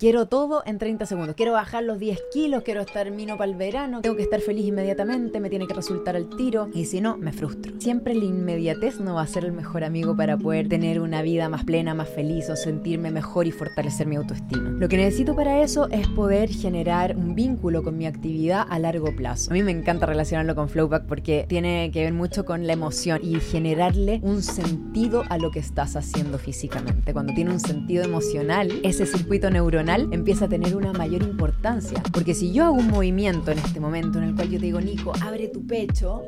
Quiero todo en 30 segundos. Quiero bajar los 10 kilos, quiero estar mino para el verano, tengo que estar feliz inmediatamente, me tiene que resultar el tiro. Y si no, me frustro. Siempre la inmediatez no va a ser el mejor amigo para poder tener una vida más plena, más feliz o sentirme mejor y fortalecer mi autoestima. Lo que necesito para eso es poder generar un vínculo con mi actividad a largo plazo. A mí me encanta relacionarlo con Flowback porque tiene que ver mucho con la emoción y generarle un sentido a lo que estás haciendo físicamente. Cuando tiene un sentido emocional, ese circuito neuronal empieza a tener una mayor importancia. Porque si yo hago un movimiento en este momento en el cual yo te digo, Nico, abre tu pecho,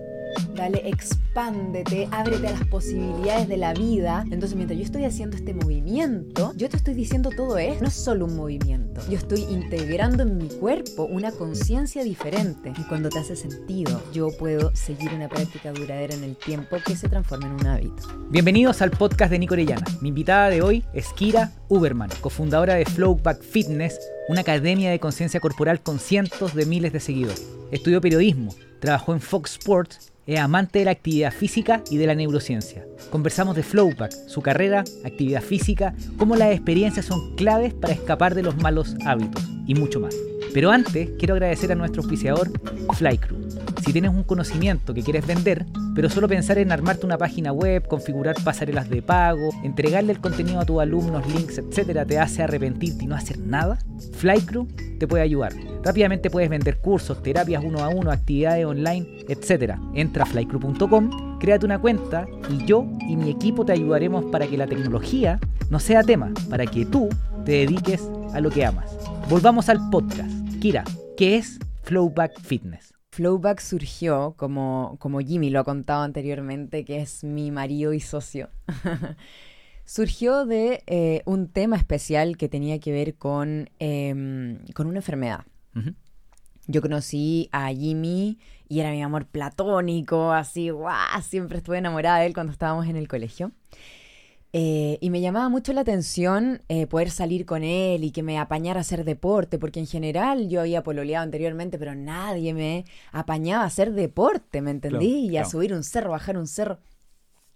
dale, expándete, ábrete a las posibilidades de la vida. Entonces, mientras yo estoy haciendo este movimiento, yo te estoy diciendo todo esto. No es solo un movimiento. Yo estoy integrando en mi cuerpo una conciencia diferente. Y cuando te hace sentido, yo puedo seguir una práctica duradera en el tiempo que se transforma en un hábito. Bienvenidos al podcast de Nico Orellana. Mi invitada de hoy es Kira Uberman, cofundadora de Flowback Fitness, una academia de conciencia corporal con cientos de miles de seguidores. Estudió periodismo, trabajó en Fox Sports es amante de la actividad física y de la neurociencia. Conversamos de Flowback, su carrera, actividad física, cómo las experiencias son claves para escapar de los malos hábitos y mucho más. Pero antes quiero agradecer a nuestro auspiciador Flycrew. Si tienes un conocimiento que quieres vender, pero solo pensar en armarte una página web, configurar pasarelas de pago, entregarle el contenido a tus alumnos, links, etcétera, te hace arrepentirte y no hacer nada, Flycrew te puede ayudar. Rápidamente puedes vender cursos, terapias uno a uno, actividades online, etcétera. Entra a flycrew.com, créate una cuenta y yo y mi equipo te ayudaremos para que la tecnología no sea tema, para que tú te dediques a lo que amas. Volvamos al podcast. Kira, ¿qué es Flowback Fitness? Flowback surgió, como, como Jimmy lo ha contado anteriormente, que es mi marido y socio. surgió de eh, un tema especial que tenía que ver con, em, con una enfermedad. Yo conocí a Jimmy y era mi amor platónico, así, guau, siempre estuve enamorada de él cuando estábamos en el colegio. Eh, y me llamaba mucho la atención eh, poder salir con él y que me apañara a hacer deporte, porque en general yo había pololeado anteriormente, pero nadie me apañaba a hacer deporte, ¿me entendí? y a subir un cerro, bajar un cerro.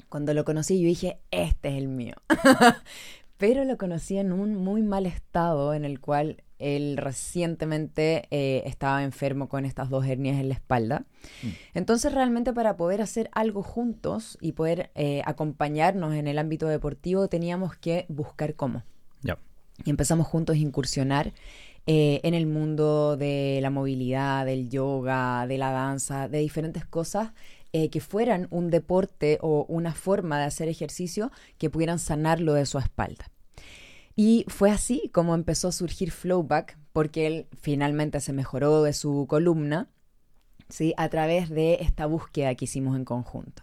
Cuando lo conocí yo dije, este es el mío. pero lo conocí en un muy mal estado en el cual él recientemente eh, estaba enfermo con estas dos hernias en la espalda. Mm. Entonces realmente para poder hacer algo juntos y poder eh, acompañarnos en el ámbito deportivo teníamos que buscar cómo. Y empezamos juntos a incursionar eh, en el mundo de la movilidad, del yoga, de la danza, de diferentes cosas que fueran un deporte o una forma de hacer ejercicio que pudieran sanarlo de su espalda. Y fue así como empezó a surgir Flowback, porque él finalmente se mejoró de su columna, ¿sí? A través de esta búsqueda que hicimos en conjunto.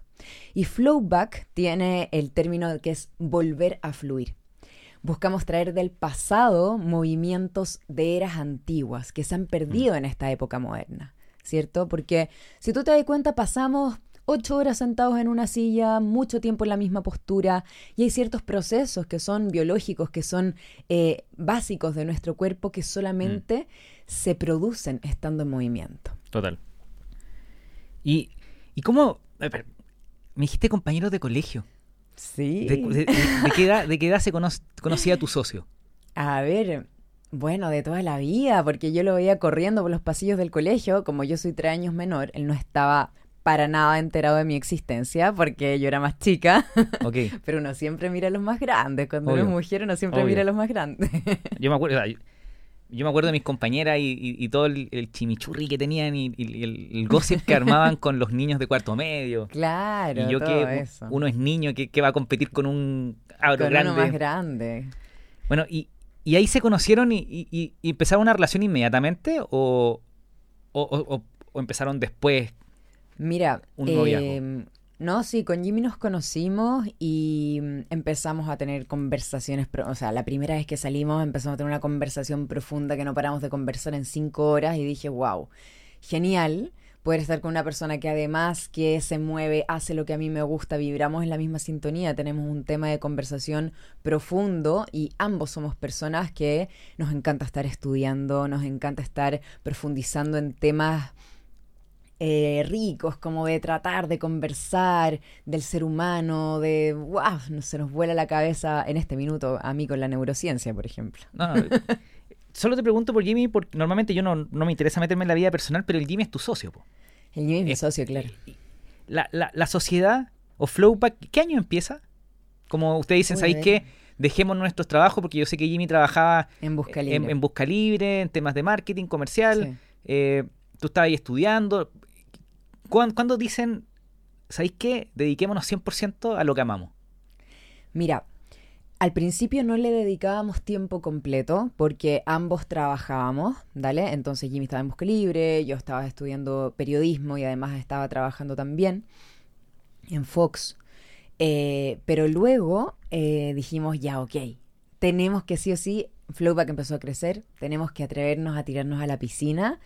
Y Flowback tiene el término que es volver a fluir. Buscamos traer del pasado movimientos de eras antiguas que se han perdido en esta época moderna, ¿cierto? Porque si tú te das cuenta, pasamos ocho horas sentados en una silla, mucho tiempo en la misma postura, y hay ciertos procesos que son biológicos, que son eh, básicos de nuestro cuerpo, que solamente mm. se producen estando en movimiento. Total. ¿Y, y cómo? Me dijiste compañeros de colegio. Sí. ¿De, qué, edad, se conocía tu socio? A ver, bueno, de toda la vida, porque yo lo veía corriendo por los pasillos del colegio, como yo soy tres años menor, él no estaba para nada enterado de mi existencia porque yo era más chica. Okay. Pero uno siempre mira a los más grandes. Cuando uno es mujer, uno siempre mira a los más grandes. yo me acuerdo. Yo me acuerdo de mis compañeras y, todo el, chimichurri que tenían y, el, gossip que armaban con los niños de cuarto medio. Claro, y yo que uno es niño que, va a competir con un con uno más grande. Bueno, y, ahí se conocieron y, empezaron una relación inmediatamente o, o, o empezaron después Mira, em, no, sí, con Jimmy nos conocimos y mm, empezamos a tener conversaciones, o sea, la primera vez que salimos empezamos a tener una conversación profunda que no paramos de conversar en cinco horas y dije, wow, genial poder estar con una persona que además que se mueve, hace lo que a mí me gusta, vibramos en la misma sintonía, tenemos un tema de conversación profundo y ambos somos personas que nos encanta estar estudiando, nos encanta estar profundizando en temas eh, ricos, como de tratar de conversar del ser humano, de, wow, se nos vuela la cabeza en este minuto a mí con la neurociencia, por ejemplo. solo te pregunto por Jimmy, porque normalmente yo no, no me interesa meterme en la vida personal, pero el Jimmy es tu socio. Po. El Jimmy es mi Eh, socio, claro. La, la, la sociedad o Flowpack, ¿qué año empieza? Como ustedes dicen, ¿sabéis qué? Dejemos nuestros trabajos porque yo sé que Jimmy trabajaba En busca libre. en, en busca libre, en temas de marketing comercial. Sí. eh, tú estabas ahí estudiando. ¿Cuán- ¿Cuándo dicen, ¿sabéis qué? Dediquémonos 100% a lo que amamos. Mira, al principio no le dedicábamos tiempo completo porque ambos trabajábamos, ¿dale? Entonces Jimmy estaba en busca libre, yo estaba estudiando periodismo y además estaba trabajando también en Fox. Eh, pero luego eh, dijimos, ya, ok, tenemos que sí o sí, Flowback empezó a crecer, tenemos que atrevernos a tirarnos a la piscina.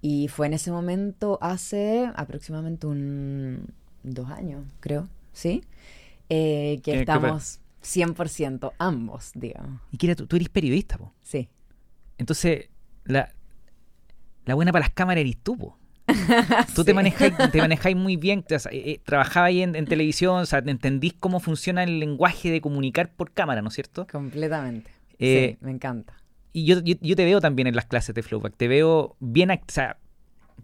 Y fue en ese momento hace aproximadamente un dos años, creo, ¿sí? Eh, que ¿Qué- qué estamos 100% ambos, digamos. Y Kira, tú, tú eres periodista, po. Sí. Entonces, la, la buena para las cámaras eres tú, po. Tú te manejáis, te manejáis muy bien, o sea, eh, eh, trabajabas ahí en, en televisión, o sea, entendís cómo funciona el lenguaje de comunicar por cámara, ¿no es cierto? Completamente. Eh, sí, me encanta. Y yo, yo, yo te veo también en las clases de Flowback, te veo bien, o sea,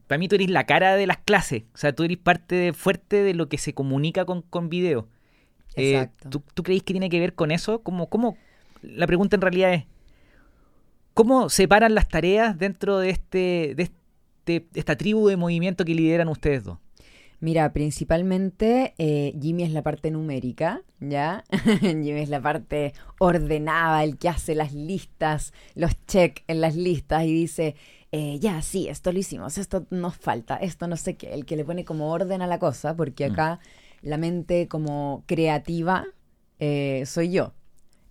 para mí tú eres la cara de las clases, o sea, tú eres parte de- fuerte de lo que se comunica con, con video. Eh, Exacto. ¿tú, tú creéis que tiene que ver con eso? ¿Cómo, cómo, la pregunta en realidad es, ¿cómo separan las tareas dentro de, este, de este, de esta tribu de movimiento que lideran ustedes dos? Mira, principalmente eh, Jimmy es la parte numérica, ¿ya? Jimmy es la parte ordenada, el que hace las listas, los check en las listas y dice, eh, ya, sí, esto lo hicimos, esto nos falta, esto no sé qué, el que le pone como orden a la cosa, porque Mm. acá la mente como creativa eh, soy yo.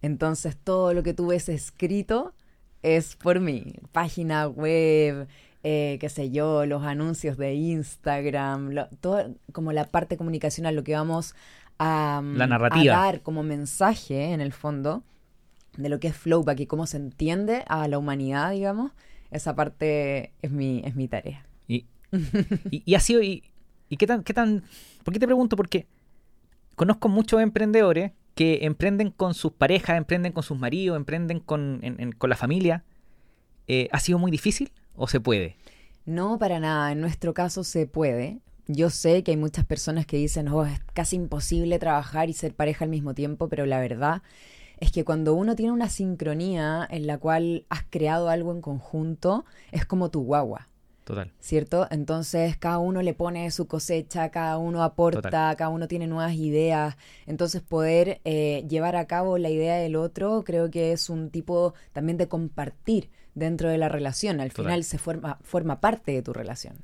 Entonces todo lo que tú ves escrito es por mí. Página web, eh, qué sé yo, los anuncios de Instagram, lo- todo como la parte comunicacional, lo que vamos a, mm, La narrativa. a dar como mensaje en el fondo de lo que es Flowback y cómo se entiende a la humanidad, digamos, esa parte es mi, es mi tarea. Y, y, y ha sido, y, y qué tan, qué tan, ¿por qué te pregunto? Porque conozco muchos emprendedores que emprenden con sus parejas, emprenden con sus maridos, emprenden con, en- en- con la familia. Eh, ¿Ha sido muy difícil o se puede? No, para nada. En nuestro caso se puede. Yo sé que hay muchas personas que dicen, oh, es casi imposible trabajar y ser pareja al mismo tiempo, pero la verdad es que cuando uno tiene una sincronía en la cual has creado algo en conjunto, es como tu guagua. Total. ¿cierto? Entonces cada uno le pone su cosecha, cada uno aporta, Total. cada uno tiene nuevas ideas. Entonces poder eh, llevar a cabo la idea del otro creo que es un tipo también de compartir dentro de la relación. Al Total. final se forma, forma parte de tu relación.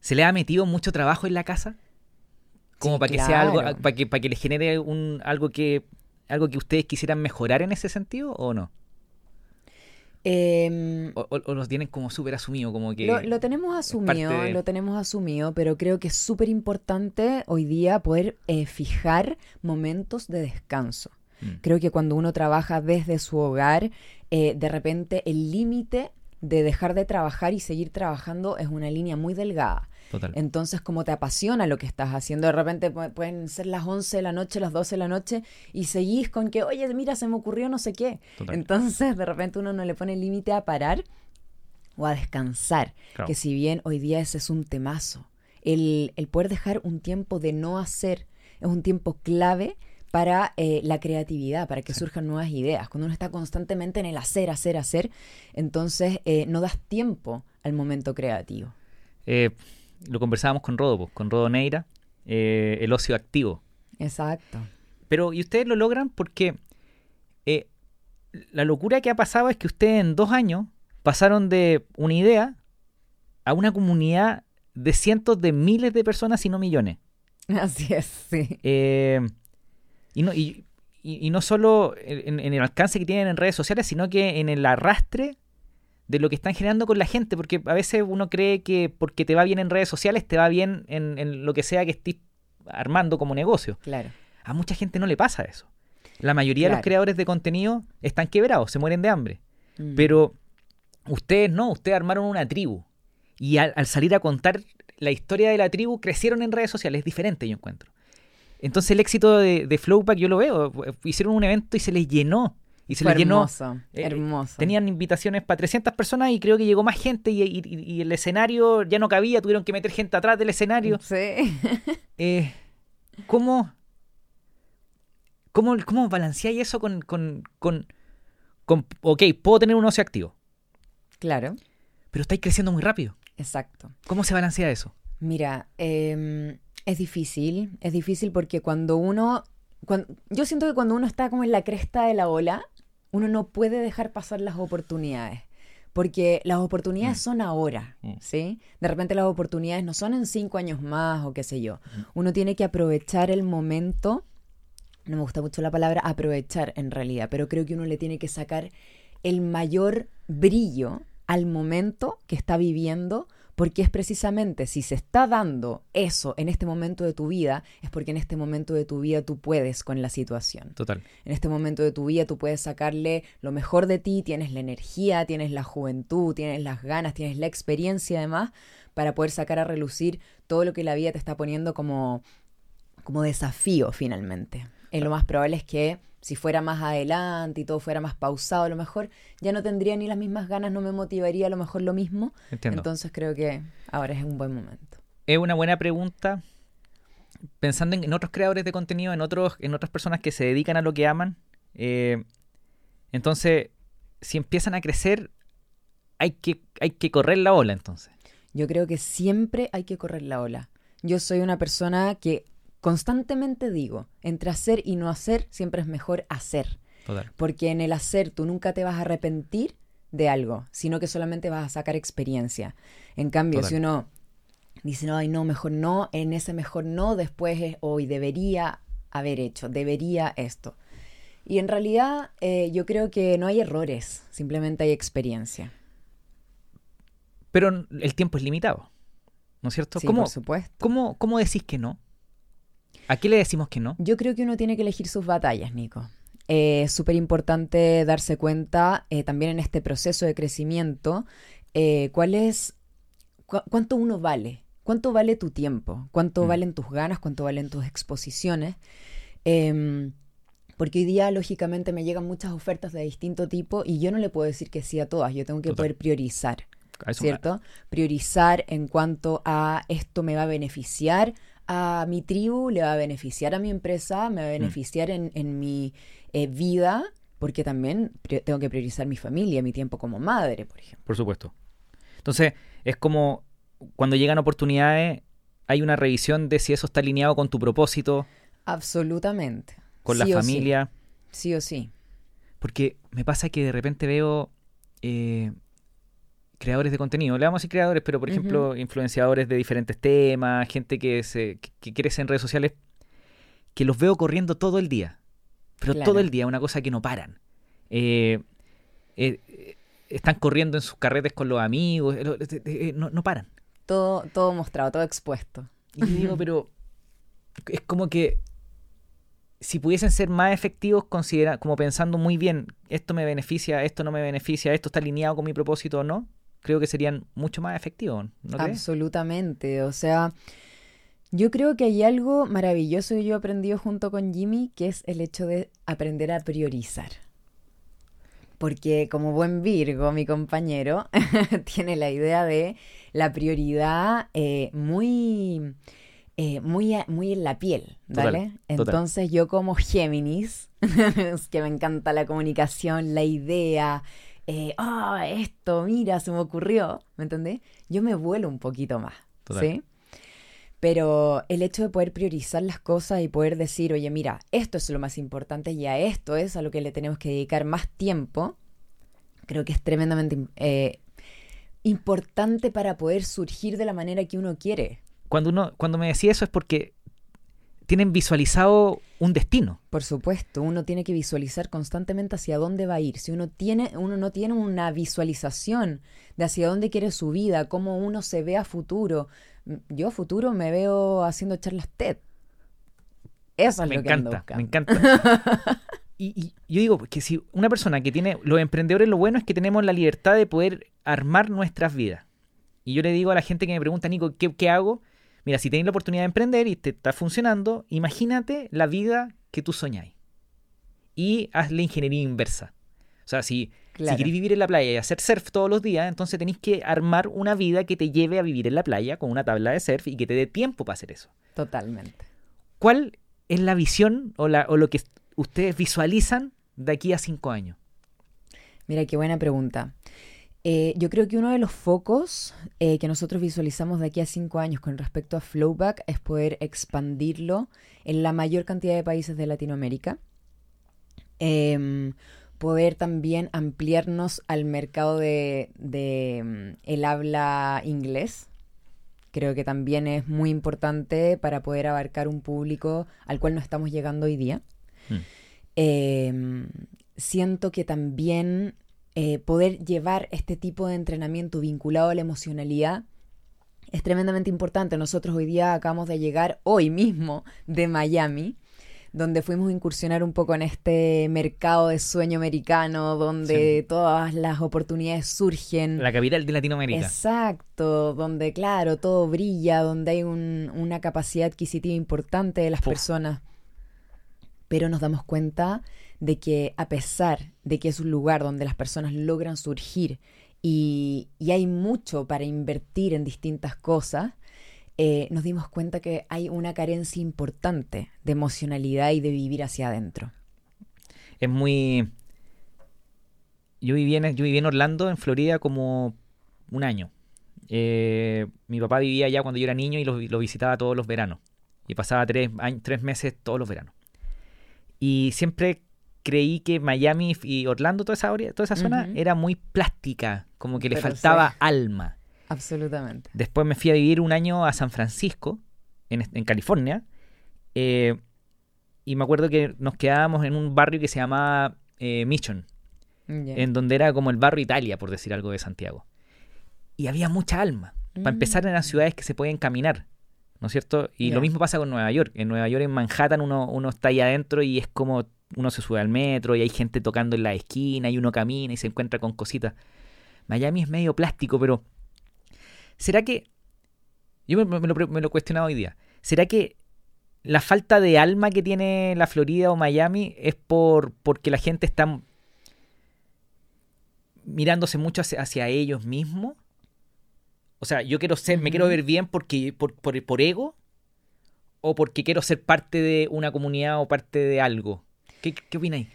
¿Se le ha metido mucho trabajo en la casa? Como Sí, para que sea algo, para que, para que le genere un, algo que algo que ustedes quisieran mejorar en ese sentido o no? Em, O, o- o los tienen como súper asumido, como que... Lo, lo tenemos asumido, de- lo tenemos asumido, pero creo que es súper importante hoy día poder eh, fijar momentos de descanso. Mm, Creo que cuando uno trabaja desde su hogar, eh, de repente el límite de dejar de trabajar y seguir trabajando es una línea muy delgada. total. Entonces, como te apasiona lo que estás haciendo, de repente pu- pueden ser las 11 de la noche, las 12 de la noche, y seguís con que, oye, mira, se me ocurrió no sé qué. Total. Entonces, de repente uno no le pone límite a parar o a descansar. Claro. Que si bien hoy día ese es un temazo, el, el poder dejar un tiempo de no hacer es un tiempo clave para eh, la creatividad, para que surjan nuevas ideas. Cuando uno está constantemente en el hacer, hacer, hacer, entonces eh, no das tiempo al momento creativo. Eh, lo conversábamos con Rodo, po, con Rodo Neira, el ocio activo. Exacto. Pero, y ustedes lo logran porque la locura que ha pasado es que ustedes en dos años pasaron de una idea a una comunidad de cientos de miles de personas, si no millones. Así es, sí. Eh, y, no, y, y- y no solo en, en el alcance que tienen en redes sociales, sino que en el arrastre de lo que están generando con la gente, porque a veces uno cree que porque te va bien en redes sociales, te va bien en, en lo que sea que estés armando como negocio. Claro. A mucha gente no le pasa eso. La mayoría de los creadores de contenido están quebrados, se mueren de hambre. Mm. Pero ustedes no, ustedes armaron una tribu. Y al, al salir a contar la historia de la tribu, crecieron en redes sociales. Es diferente, yo encuentro. Entonces el éxito de, de Flowpack yo lo veo. Hicieron un evento y se les llenó. y se le llenó. Hermoso, eh, hermoso. Tenían invitaciones para 300 personas y creo que llegó más gente y, y- y el escenario ya no cabía, tuvieron que meter gente atrás del escenario. Sí. Eh, ¿Cómo, cómo, cómo balanceáis eso con, con, con, con- Ok, puedo tener un ocio activo, claro, pero estáis creciendo muy rápido. exacto. ¿Cómo se balancea eso? Mira, em, es difícil, es difícil porque cuando uno, yo siento que cuando uno está como en la cresta de la ola, uno no puede dejar pasar las oportunidades, porque las oportunidades Mm. son ahora, Mm. ¿sí? De repente las oportunidades no son en cinco años más o qué sé yo. Uno tiene que aprovechar el momento, no me gusta mucho la palabra aprovechar en realidad, pero creo que uno le tiene que sacar el mayor brillo al momento que está viviendo, porque es precisamente si se está dando eso en este momento de tu vida, es porque en este momento de tu vida tú puedes con la situación. Total. En este momento de tu vida tú puedes sacarle lo mejor de ti, tienes la energía, tienes la juventud, tienes las ganas, tienes la experiencia además para poder sacar a relucir todo lo que la vida te está poniendo como, como desafío finalmente. Eh, lo más probable es que si fuera más adelante y todo fuera más pausado, a lo mejor ya no tendría ni las mismas ganas, no me motivaría a lo mejor lo mismo. Entiendo. Entonces creo que ahora es un buen momento. es una buena pregunta pensando en, en otros creadores de contenido, en otros, en otras personas que se dedican a lo que aman. eh, entonces, si empiezan a crecer, hay que, hay que correr la ola entonces. Yo creo que siempre hay que correr la ola. Yo soy una persona que constantemente digo, entre hacer y no hacer, siempre es mejor hacer. Total. Porque en el hacer tú nunca te vas a arrepentir de algo, sino que solamente vas a sacar experiencia. En cambio, Total. si uno dice, no, ay, no, mejor no, en ese mejor no, después es, hoy debería haber hecho, debería esto. Y en realidad eh, yo creo que no hay errores, simplemente hay experiencia. Pero el tiempo es limitado, ¿no es cierto? Sí, ¿Cómo, por supuesto. cómo, cómo decís que no? ¿A qué le decimos que no? Yo creo que uno tiene que elegir sus batallas, Nico. Eh, Es súper importante darse cuenta eh, también en este proceso de crecimiento eh, cuál es, cu- cuánto uno vale, cuánto vale tu tiempo, cuánto Mm. valen tus ganas, cuánto valen tus exposiciones. Em, porque hoy día, lógicamente, me llegan muchas ofertas de distinto tipo y yo no le puedo decir que sí a todas, yo tengo que Total. poder priorizar. ¿cierto? Priorizar en cuanto a esto me va a beneficiar a mi tribu, le va a beneficiar a mi empresa, me va a beneficiar en, en mi eh, vida, porque también tengo que priorizar mi familia, mi tiempo como madre, por ejemplo. Por supuesto. Entonces, es como cuando llegan oportunidades, hay una revisión de si eso está alineado con tu propósito, Absolutamente. con Sí la sí. familia. Sí o sí. Porque me pasa que de repente veo eh, creadores de contenido, le vamos a decir creadores, pero por ejemplo, influenciadores de diferentes temas, gente que, se, que, crece en redes sociales, que los veo corriendo todo el día. Pero Claro. todo el día, una cosa que no paran. Eh, eh, eh, están corriendo en sus carretes con los amigos, eh, no, no paran. Todo, todo mostrado, todo expuesto. Y digo, pero es como que si pudiesen ser más efectivos, considera, como pensando muy bien, esto me beneficia, esto no me beneficia, esto está alineado con mi propósito o no, creo que serían mucho más efectivos, ¿no crees? Absolutamente. O sea, yo creo que hay algo maravilloso que yo he aprendido junto con Jimmy, que es el hecho de aprender a priorizar. Porque como buen Virgo, mi compañero, tiene la idea de la prioridad eh, muy, eh, muy, muy en la piel, ¿vale? total. Entonces yo como Géminis, que me encanta la comunicación, la idea, eh, ah, esto, mira, se me ocurrió, ¿me entendés? Yo me vuelo un poquito más, Total. ¿sí? Pero el hecho de poder priorizar las cosas y poder decir, oye, mira, esto es lo más importante y a esto es a lo que le tenemos que dedicar más tiempo, creo que es tremendamente eh, importante para poder surgir de la manera que uno quiere. Cuando, uno, cuando me decía eso es porque tienen visualizado un destino. Por supuesto, uno tiene que visualizar constantemente hacia dónde va a ir. Si uno tiene, uno no tiene una visualización de hacia dónde quiere su vida, cómo uno se ve a futuro. M- Yo a futuro me veo haciendo charlas TED. Eso es me lo que ando encanta, me encanta. Y, y yo digo que si una persona que tiene, los emprendedores lo bueno es que tenemos la libertad de poder armar nuestras vidas. Y yo le digo a la gente que me pregunta, Nico, ¿qué, qué hago? Mira, si tenéis la oportunidad de emprender y te está funcionando, imagínate la vida que tú soñáis. Y haz la ingeniería inversa. sea, si, Claro. si queréis vivir en la playa y hacer surf todos los días, entonces tenéis que armar una vida que te lleve a vivir en la playa con una tabla de surf y que te dé tiempo para hacer eso. Totalmente. ¿Cuál es la visión o, la, o lo que ustedes visualizan de aquí a cinco años? Mira, qué buena pregunta. Eh, yo creo que uno de los focos eh, que nosotros visualizamos de aquí a cinco años con respecto a Flowback es poder expandirlo en la mayor cantidad de países de Latinoamérica. Em, poder también ampliarnos al mercado de, de, mm, el habla inglés. Creo que también es muy importante para poder abarcar un público al cual no estamos llegando hoy día. Mm. Em, siento que también eh, poder llevar este tipo de entrenamiento vinculado a la emocionalidad es tremendamente importante. Nosotros hoy día acabamos de llegar, hoy mismo, de Miami, donde fuimos a incursionar un poco en este mercado de sueño americano, donde todas las oportunidades surgen. La capital de Latinoamérica. Exacto, donde claro, todo brilla, donde hay un- una capacidad adquisitiva importante de las personas. Pero nos damos cuenta de que a pesar de que es un lugar donde las personas logran surgir y, hay mucho para invertir en distintas cosas, eh, nos dimos cuenta que hay una carencia importante de emocionalidad y de vivir hacia adentro. Es muy... Yo viví en, Orlando, en Florida, como un año. Eh, mi papá vivía allá cuando yo era niño y lo, visitaba todos los veranos. Y pasaba tres, tres meses todos los veranos. Y siempre creí que Miami y Orlando, toda esa, toda esa zona, era muy plástica, como que le Pero faltaba sí. alma. Absolutamente. Después me fui a vivir un año a San Francisco, en, en California. eh, y me acuerdo que nos quedábamos en un barrio que se llamaba eh, Mission, en donde era como el barrio Italia, por decir algo de Santiago. Y había mucha alma. Para empezar, eran Mm. ciudades que se pueden caminar, ¿no es cierto? Y lo mismo pasa con Nueva York. En Nueva York, en Manhattan, uno, uno está ahí adentro y es como uno se sube al metro y hay gente tocando en la esquina y uno camina y se encuentra con cositas. Miami es medio plástico, pero ¿será que... Yo me, me lo, me lo he cuestionado hoy día. ¿Será que la falta de alma que tiene la Florida o Miami es por porque la gente está mirándose mucho hacia, hacia ellos mismos? O sea, yo quiero ser, me quiero ver bien porque por, por, por ego o porque quiero ser parte de una comunidad o parte de algo. ¿Qué, qué opináis?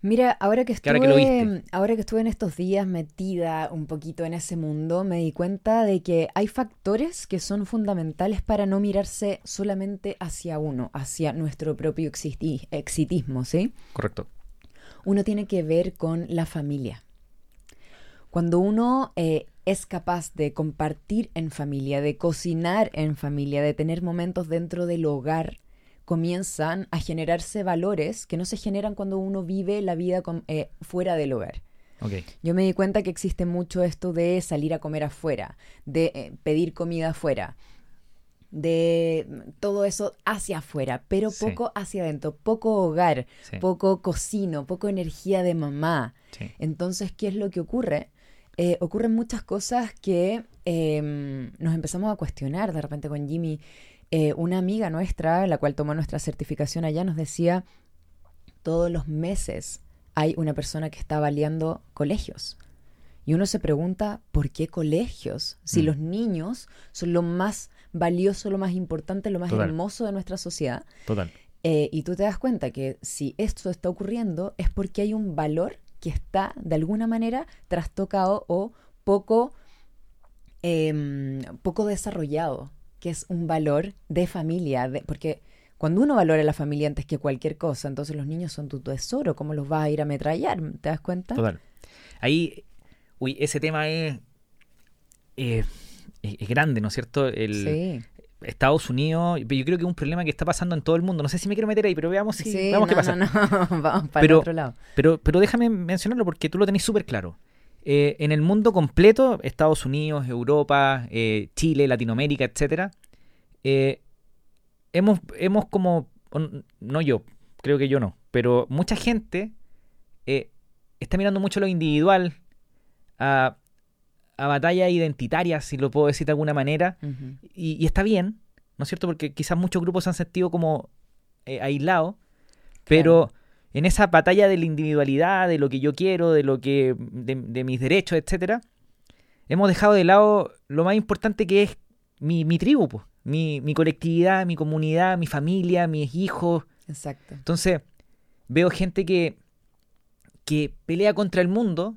Mira, ahora que Que estuve, ahora que ahora estuve en estos días metida un poquito en ese mundo, me di cuenta de que hay factores que son fundamentales para no mirarse solamente hacia uno, hacia nuestro propio existi- exitismo, ¿sí? Correcto. Uno tiene que ver con la familia. Cuando uno eh, es capaz de compartir en familia, de cocinar en familia, de tener momentos dentro del hogar, comienzan a generarse valores que no se generan cuando uno vive la vida con- eh, fuera del hogar. Ok. Yo me di cuenta que existe mucho esto de salir a comer afuera, de eh, pedir comida afuera, de todo eso hacia afuera, pero Sí. poco hacia adentro, poco hogar, Sí. poco cocino, poco energía de mamá. sí. Entonces, ¿qué es lo que ocurre? Eh, ocurren muchas cosas que em, nos empezamos a cuestionar de repente con Jimmy. Eh, una amiga nuestra, la cual tomó nuestra certificación allá, nos decía, todos los meses hay una persona que está baleando colegios. Y uno se pregunta, ¿por qué colegios? Si Mm. los niños son lo más valioso, lo más importante, lo más Total. hermoso de nuestra sociedad. Total. Eh, y tú te das cuenta que si esto está ocurriendo es porque hay un valor que está de alguna manera trastocado o poco, em, poco desarrollado, que es un valor de familia, de- porque cuando uno valora la familia antes que cualquier cosa, entonces los niños son tu tesoro, ¿cómo los vas a ir a ametrallar? ¿Te das cuenta? Total. Ahí, uy, ese tema es, eh, es, es grande, ¿no es cierto? El, Sí, Estados Unidos, pero yo creo que es un problema que está pasando en todo el mundo. No sé si me quiero meter ahí, pero veamos si, sí, veamos no, qué pasa. no, no, vamos para Pero- el otro lado. Pero, pero déjame mencionarlo porque tú lo tenés súper claro. Eh, en el mundo completo, Estados Unidos, Europa, eh, Chile, Latinoamérica, etcétera, eh, hemos, hemos como, no yo, creo que yo no, pero mucha gente está mirando mucho lo individual, a, a batallas identitarias, si lo puedo decir de alguna manera, y está bien, ¿no es cierto? Porque quizás muchos grupos se han sentido como eh, aislados, pero en esa batalla de la individualidad, de lo que yo quiero, de lo que. de, mis derechos, etcétera, hemos dejado de lado lo más importante que es mi, mi tribu, pues, mi, mi colectividad, mi comunidad, mi familia, mis hijos. Exacto. Entonces, veo gente que, que pelea contra el mundo,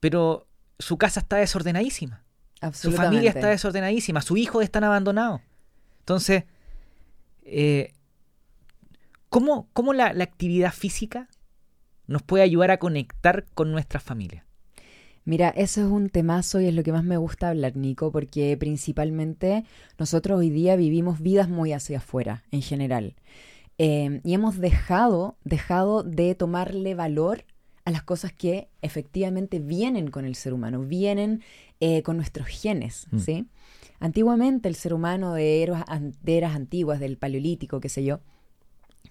pero su casa está desordenadísima. Su familia está desordenadísima, sus hijos están abandonados. Entonces, eh, ¿cómo, la, actividad física nos puede ayudar a conectar con nuestra familia? Mira, eso es un temazo y es lo que más me gusta hablar, Nico, porque principalmente nosotros hoy día vivimos vidas muy hacia afuera, en general. Eh, y hemos dejado, dejado de tomarle valor a las cosas que efectivamente vienen con el ser humano, vienen eh, con nuestros genes, mm. ¿sí? Antiguamente el ser humano de eras, de eras antiguas, del paleolítico, qué sé yo,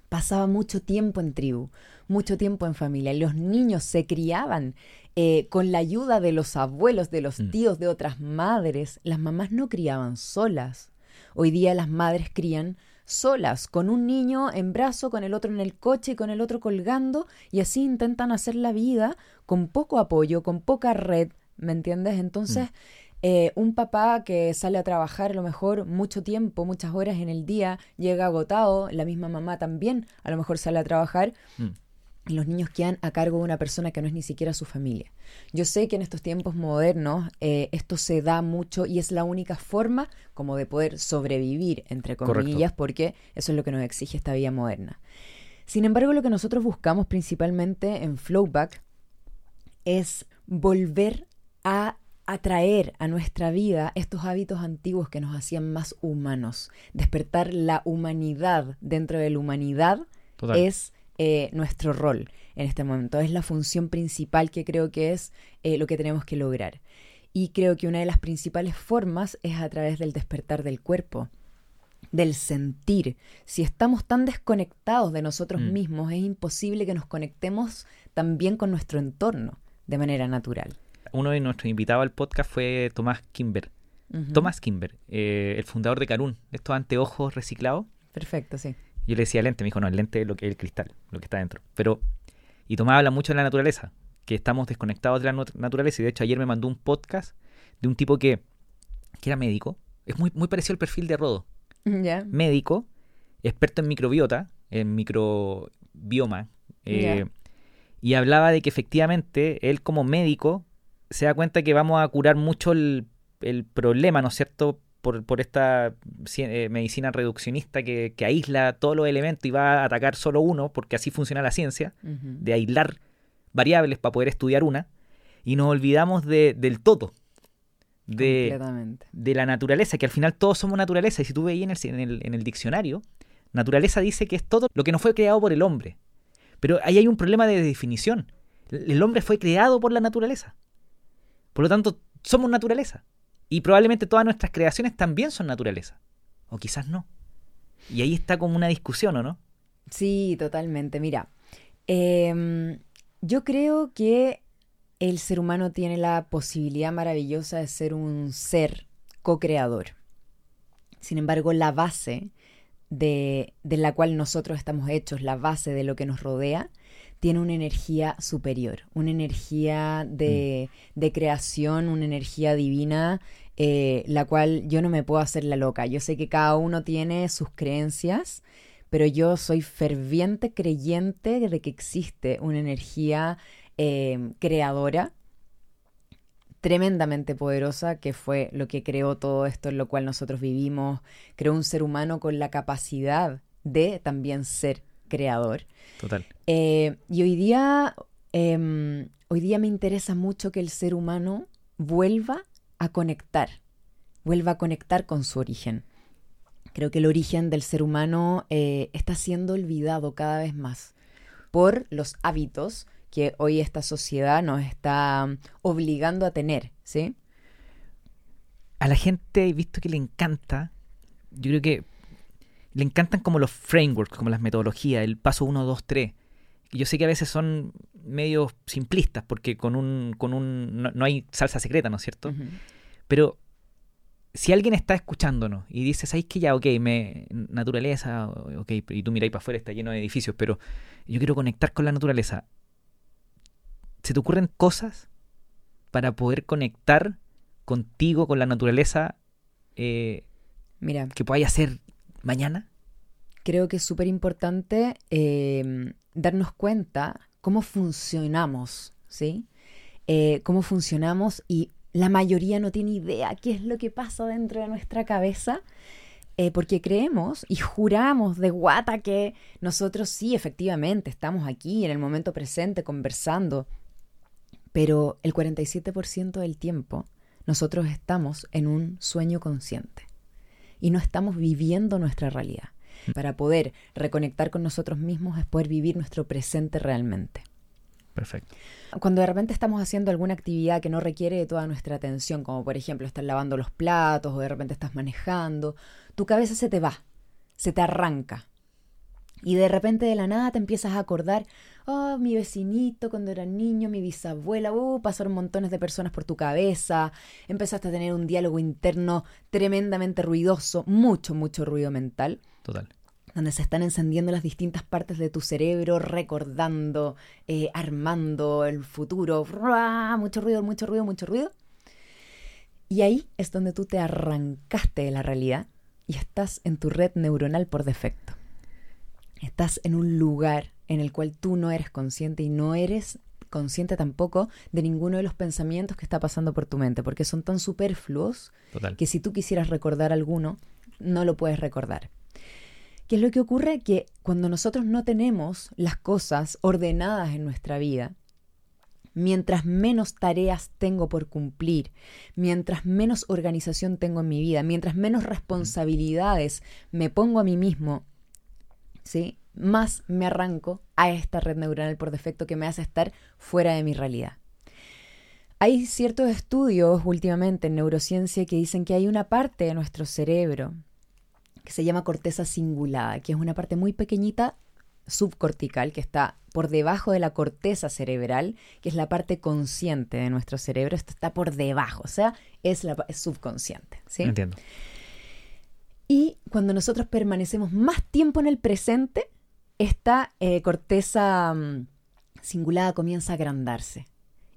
pasaba mucho tiempo en tribu, mucho tiempo en familia. Los niños se criaban eh, con la ayuda de los abuelos, de los mm. tíos, de otras madres. Las mamás no criaban solas. Hoy día las madres crían solas, con un niño en brazo, con el otro en el coche y con el otro colgando, y así intentan hacer la vida con poco apoyo, con poca red, ¿me entiendes? Entonces, mm. eh, un papá que sale a trabajar a lo mejor mucho tiempo, muchas horas en el día, llega agotado, la misma mamá también a lo mejor sale a trabajar. Mm los niños quedan a cargo de una persona que no es ni siquiera su familia. Yo sé que en estos tiempos modernos eh, esto se da mucho y es la única forma como de poder sobrevivir, entre comillas, porque eso es lo que nos exige esta vida moderna. Sin embargo, lo que nosotros buscamos principalmente en Flowback es volver a atraer a nuestra vida estos hábitos antiguos que nos hacían más humanos. Despertar la humanidad dentro de la humanidad es eh, nuestro rol en este momento. Es la función principal que creo que es eh, lo que tenemos que lograr. Y creo que una de las principales formas es a través del despertar del cuerpo, del sentir. Si estamos tan desconectados de nosotros mm. mismos, es imposible que nos conectemos también con nuestro entorno de manera natural. Uno de nuestros invitados al podcast fue Tomás Kimber. Tomás Kimber, eh, el fundador de Carún, estos anteojos reciclados. Perfecto, sí. Yo le decía lente, me dijo, no, el lente es lo que es el cristal, lo que está dentro. Pero, y Tomás habla mucho de la naturaleza, que estamos desconectados de la naturaleza. Y de hecho, ayer me mandó un podcast de un tipo que, que era médico. Es muy, muy parecido al perfil de Rodo. Médico, experto en microbiota, en microbioma. Eh, y hablaba de que efectivamente él como médico se da cuenta que vamos a curar mucho el, el problema, ¿no es cierto? Por, esta eh, medicina reduccionista que, aísla todos los elementos y va a atacar solo uno, porque así funciona la ciencia, de aislar variables para poder estudiar una, y nos olvidamos de, del todo, de, de, la naturaleza, que al final todos somos naturaleza, y si tú veías en el, en, el, diccionario, naturaleza dice que es todo lo que no fue creado por el hombre. Pero ahí hay un problema de definición. El hombre fue creado por la naturaleza. Por lo tanto, somos naturaleza. Y probablemente todas nuestras creaciones también son naturaleza. O quizás no. Y ahí está como una discusión, ¿o no? Sí, totalmente. Mira, em, yo creo que el ser humano tiene la posibilidad maravillosa de ser un ser co-creador. Sin embargo, la base de, de, la cual nosotros estamos hechos, la base de lo que nos rodea, tiene una energía superior, una energía de, mm. de creación, una energía divina, eh, la cual yo no me puedo hacer la loca. Yo sé que cada uno tiene sus creencias, pero yo soy ferviente creyente de que existe una energía eh, creadora tremendamente poderosa que fue lo que creó todo esto en lo cual nosotros vivimos, creó un ser humano con la capacidad de también ser creador. Total. Eh, y hoy día, em, hoy día me interesa mucho que el ser humano vuelva a conectar, vuelva a conectar con su origen. Creo que el origen del ser humano eh, está siendo olvidado cada vez más por los hábitos que hoy esta sociedad nos está um, obligando a tener, ¿sí? A la gente he visto que le encanta, yo creo que le encantan como los frameworks, como las metodologías, el paso 1, 2, 3. Yo sé que a veces son medio simplistas porque con un, con un no, hay salsa secreta, ¿no es cierto? Pero si alguien está escuchándonos y dice, ¿sabes que ya, ok, me, naturaleza, ok, y tú miráis para afuera, está lleno de edificios, pero yo quiero conectar con la naturaleza. ¿Se te ocurren cosas para poder conectar contigo, con la naturaleza, eh, Mira, que podáis hacer mañana? Creo que es súper importante eh, darnos cuenta cómo funcionamos, ¿sí? Eh, cómo funcionamos y la mayoría no tiene idea qué es lo que pasa dentro de nuestra cabeza. eh, porque creemos y juramos de guata que nosotros sí, efectivamente, estamos aquí en el momento presente conversando, pero el 47% del tiempo nosotros estamos en un sueño consciente y no estamos viviendo nuestra realidad. Para poder reconectar con nosotros mismos es poder vivir nuestro presente realmente. Perfecto. Cuando de repente estamos haciendo alguna actividad que no requiere de toda nuestra atención, como por ejemplo estar lavando los platos o de repente estás manejando, tu cabeza se te va, se te arranca. Y de repente de la nada te empiezas a acordar, oh, mi vecinito cuando era niño, mi bisabuela, uh, pasaron montones de personas por tu cabeza, empezaste a tener un diálogo interno tremendamente ruidoso, mucho, mucho ruido mental Total. donde se están encendiendo las distintas partes de tu cerebro, recordando, eh, armando el futuro, ¡ruah! mucho ruido, mucho ruido, mucho ruido. Y ahí es donde tú te arrancaste de la realidad y estás en tu red neuronal por defecto. Estás en un lugar en el cual tú no eres consciente y no eres consciente tampoco de ninguno de los pensamientos que está pasando por tu mente, porque son tan superfluos Total. que si tú quisieras recordar alguno, no lo puedes recordar. ¿Qué es lo que ocurre? Que cuando nosotros no tenemos las cosas ordenadas en nuestra vida, mientras menos tareas tengo por cumplir, mientras menos organización tengo en mi vida, mientras menos responsabilidades me pongo a mí mismo, ¿sí? más me arranco a esta red neuronal por defecto que me hace estar fuera de mi realidad. Hay ciertos estudios últimamente en neurociencia que dicen que hay una parte de nuestro cerebro que se llama corteza cingulada, que es una parte muy pequeñita subcortical que está por debajo de la corteza cerebral, que es la parte consciente de nuestro cerebro. Esto está por debajo, o sea, es, la, es subconsciente. ¿sí? Entiendo. Y cuando nosotros permanecemos más tiempo en el presente, esta eh, corteza mm, cingulada comienza a agrandarse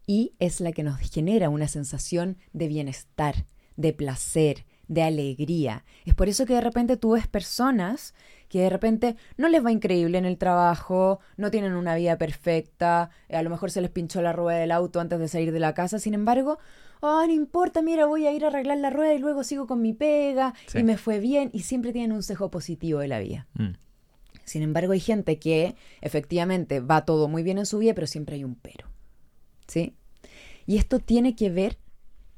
y es la que nos genera una sensación de bienestar, de placer, de alegría. Es por eso que de repente tú ves personas que de repente no les va increíble en el trabajo, no tienen una vida perfecta, eh, a lo mejor se les pinchó la rueda del auto antes de salir de la casa, sin embargo, oh, no importa, mira, voy a ir a arreglar la rueda y luego sigo con mi pega Sí. y me fue bien y siempre tienen un cejo positivo de la vida. Mm. Sin embargo, hay gente que efectivamente va todo muy bien en su vida, pero siempre hay un pero. ¿Sí? Y esto tiene que ver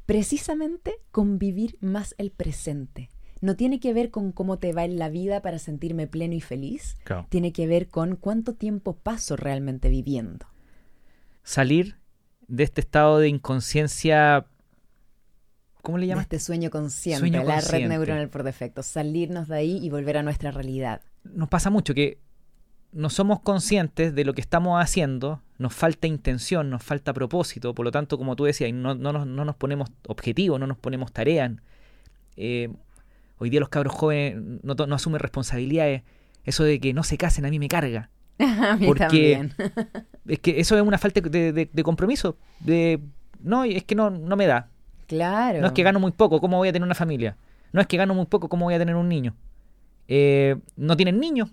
precisamente con vivir más el presente. No tiene que ver con cómo te va en la vida para sentirme pleno y feliz. Claro. Tiene que ver con cuánto tiempo paso realmente viviendo. Salir de este estado de inconsciencia. ¿Cómo le De llamas? este sueño consciente, Sueño la consciente. red neuronal por defecto. Salirnos de ahí y volver a nuestra realidad. Nos pasa mucho que no somos conscientes de lo que estamos haciendo, nos falta intención, nos falta propósito, por lo tanto, como tú decías, no, no, nos, no nos ponemos objetivos, no nos ponemos tareas. Eh, hoy día los cabros jóvenes no, no asumen responsabilidades. Eso de que no se casen a mí me carga. a mí Porque- también. Es que eso es una falta de, de- de compromiso. De, no, es que no, no me da. Claro. No es que gano muy poco, ¿cómo voy a tener una familia? No es que gano muy poco, ¿cómo voy a tener un niño? Eh, no tienen niños.